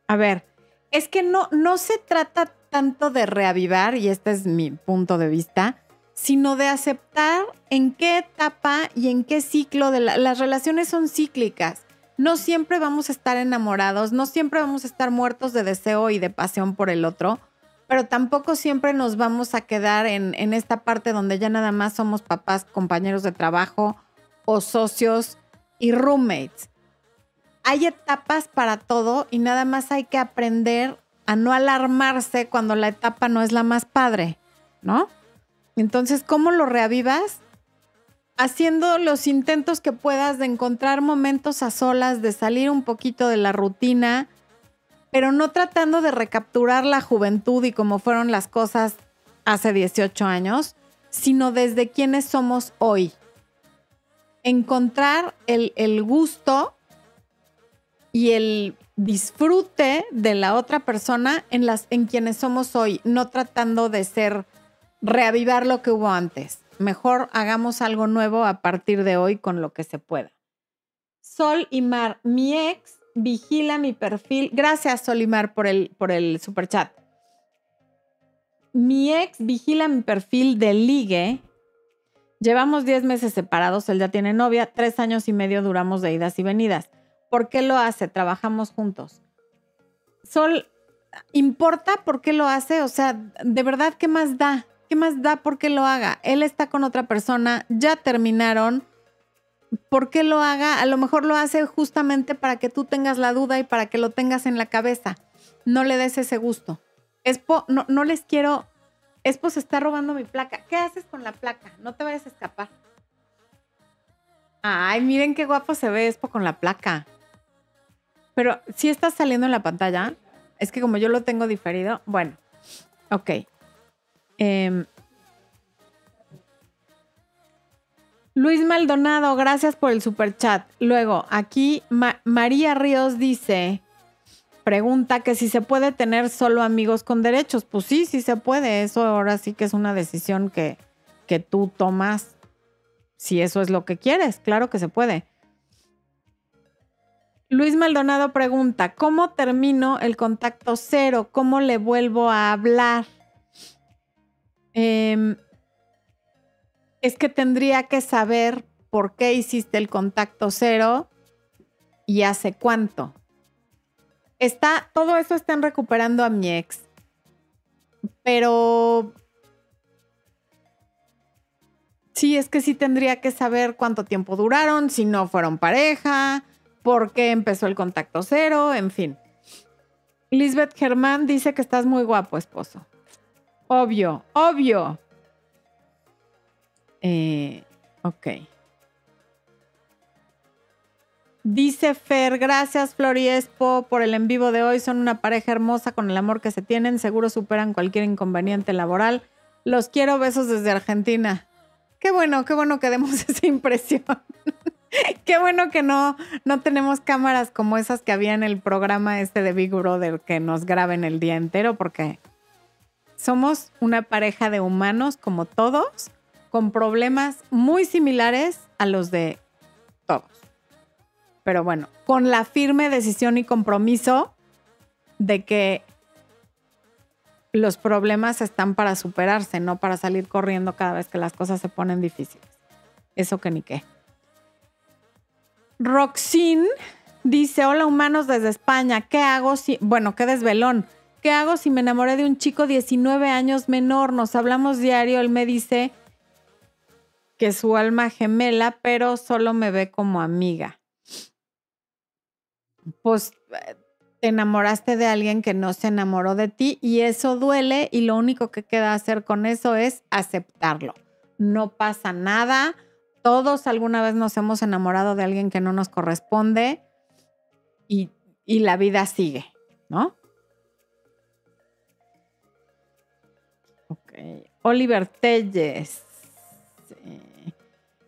a ver, es que no, no se trata tanto de reavivar, y este es mi punto de vista, sino de aceptar en qué etapa y en qué ciclo de las relaciones son cíclicas. No siempre vamos a estar enamorados, no siempre vamos a estar muertos de deseo y de pasión por el otro, pero tampoco siempre nos vamos a quedar en, en esta parte donde ya nada más somos papás, compañeros de trabajo o socios y roommates. Hay etapas para todo y nada más hay que aprender a no alarmarse cuando la etapa no es la más padre, ¿no? Entonces, ¿cómo lo reavivas? Haciendo los intentos que puedas de encontrar momentos a solas, de salir un poquito de la rutina, pero no tratando de recapturar la juventud y cómo fueron las cosas hace 18 años, sino desde quienes somos hoy. Encontrar el, el gusto y el disfrute de la otra persona en, las, en quienes somos hoy, no tratando de ser, reavivar lo que hubo antes. Mejor hagamos algo nuevo a partir de hoy con lo que se pueda. Sol y Mar, mi ex vigila mi perfil. Gracias, Sol y Mar, por el, por el super chat. Mi ex vigila mi perfil de ligue. Llevamos 10 meses separados, él ya tiene novia, tres años y medio duramos de idas y venidas. ¿Por qué lo hace? Trabajamos juntos. Sol, ¿importa por qué lo hace? O sea, de verdad, ¿qué más da? ¿Qué más da por qué lo haga? Él está con otra persona, ya terminaron. ¿Por qué lo haga? A lo mejor lo hace justamente para que tú tengas la duda y para que lo tengas en la cabeza. No le des ese gusto. Espo, no, no les quiero. Espo se está robando mi placa. ¿Qué haces con la placa? No te vayas a escapar. Ay, miren qué guapo se ve Espo con la placa. Pero si está saliendo en la pantalla, es que como yo lo tengo diferido, bueno, ok. Em, Luis Maldonado, gracias por el super chat. Luego, aquí María Ríos dice, pregunta que si se puede tener solo amigos con derechos. Pues sí, sí se puede. Eso ahora sí que es una decisión que, que tú tomas si eso es lo que quieres. Claro que se puede. Luis Maldonado pregunta, ¿cómo termino el contacto cero? ¿Cómo le vuelvo a hablar? Em, es que tendría que saber por qué hiciste el contacto cero y hace cuánto. Está, todo eso están recuperando a mi ex. Pero sí, es que sí tendría que saber cuánto tiempo duraron, si no fueron pareja, por qué empezó el contacto cero, en fin. Lisbeth Germán dice que estás muy guapo, esposo. Obvio, obvio. Eh, ok. Dice Fer, gracias Floriespo por el en vivo de hoy. Son una pareja hermosa con el amor que se tienen. Seguro superan cualquier inconveniente laboral. Los quiero, besos desde Argentina. Qué bueno, qué bueno que demos esa impresión. Qué bueno que no, no tenemos cámaras como esas que había en el programa este de Big Brother que nos graben el día entero porque somos una pareja de humanos como todos, con problemas muy similares a los de todos. Pero bueno, con la firme decisión y compromiso de que los problemas están para superarse, no para salir corriendo cada vez que las cosas se ponen difíciles. Eso que ni qué. Roxin dice, hola humanos desde España, ¿qué hago si, bueno, qué desvelón, ¿qué hago si me enamoré de un chico 19 años menor? Nos hablamos diario, él me dice que su alma gemela, pero solo me ve como amiga. Pues te enamoraste de alguien que no se enamoró de ti y eso duele y lo único que queda hacer con eso es aceptarlo. No pasa nada todos alguna vez nos hemos enamorado de alguien que no nos corresponde y, la vida sigue, ¿no? Ok. Oliver Telles.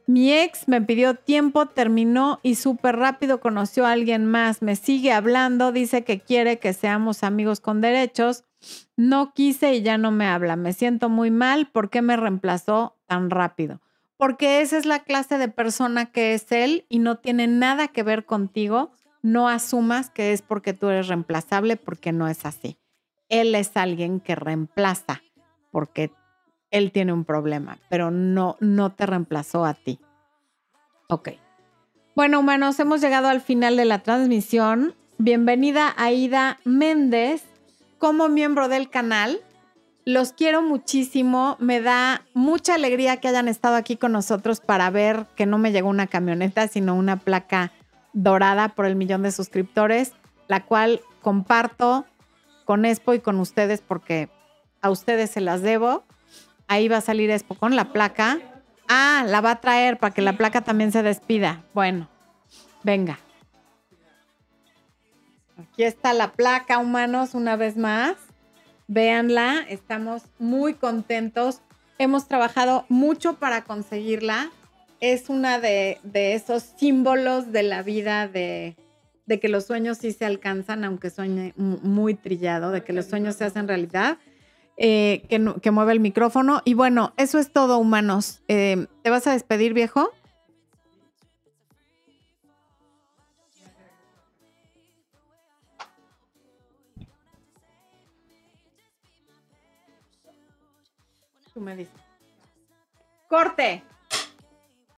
Mi ex me pidió tiempo, terminó y súper rápido conoció a alguien más. Me sigue hablando, dice que quiere que seamos amigos con derechos. No quise y ya no me habla. Me siento muy mal. ¿Por qué me reemplazó tan rápido? Porque esa es la clase de persona que es él y no tiene nada que ver contigo. No asumas que es porque tú eres reemplazable, porque no es así. Él es alguien que reemplaza porque él tiene un problema, pero no, no te reemplazó a ti. Ok. Bueno, humanos, hemos llegado al final de la transmisión. Bienvenida Aida Méndez como miembro del canal. Los quiero muchísimo. Me da mucha alegría que hayan estado aquí con nosotros para ver que no me llegó una camioneta, sino una placa dorada por el millón de suscriptores, la cual comparto con Expo y con ustedes porque a ustedes se las debo. Ahí va a salir Expo con la placa. Ah, la va a traer para que la placa también se despida. Bueno, venga. Aquí está la placa, humanos, una vez más. Véanla, estamos muy contentos. Hemos trabajado mucho para conseguirla. Es una de, esos símbolos de la vida de, de que los sueños sí se alcanzan, aunque sueñe muy trillado, de que los sueños se hacen realidad. Eh, que, mueve el micrófono. Y bueno, eso es todo, humanos. Eh, ¿Te vas a despedir, viejo? Tú me dices. Corte.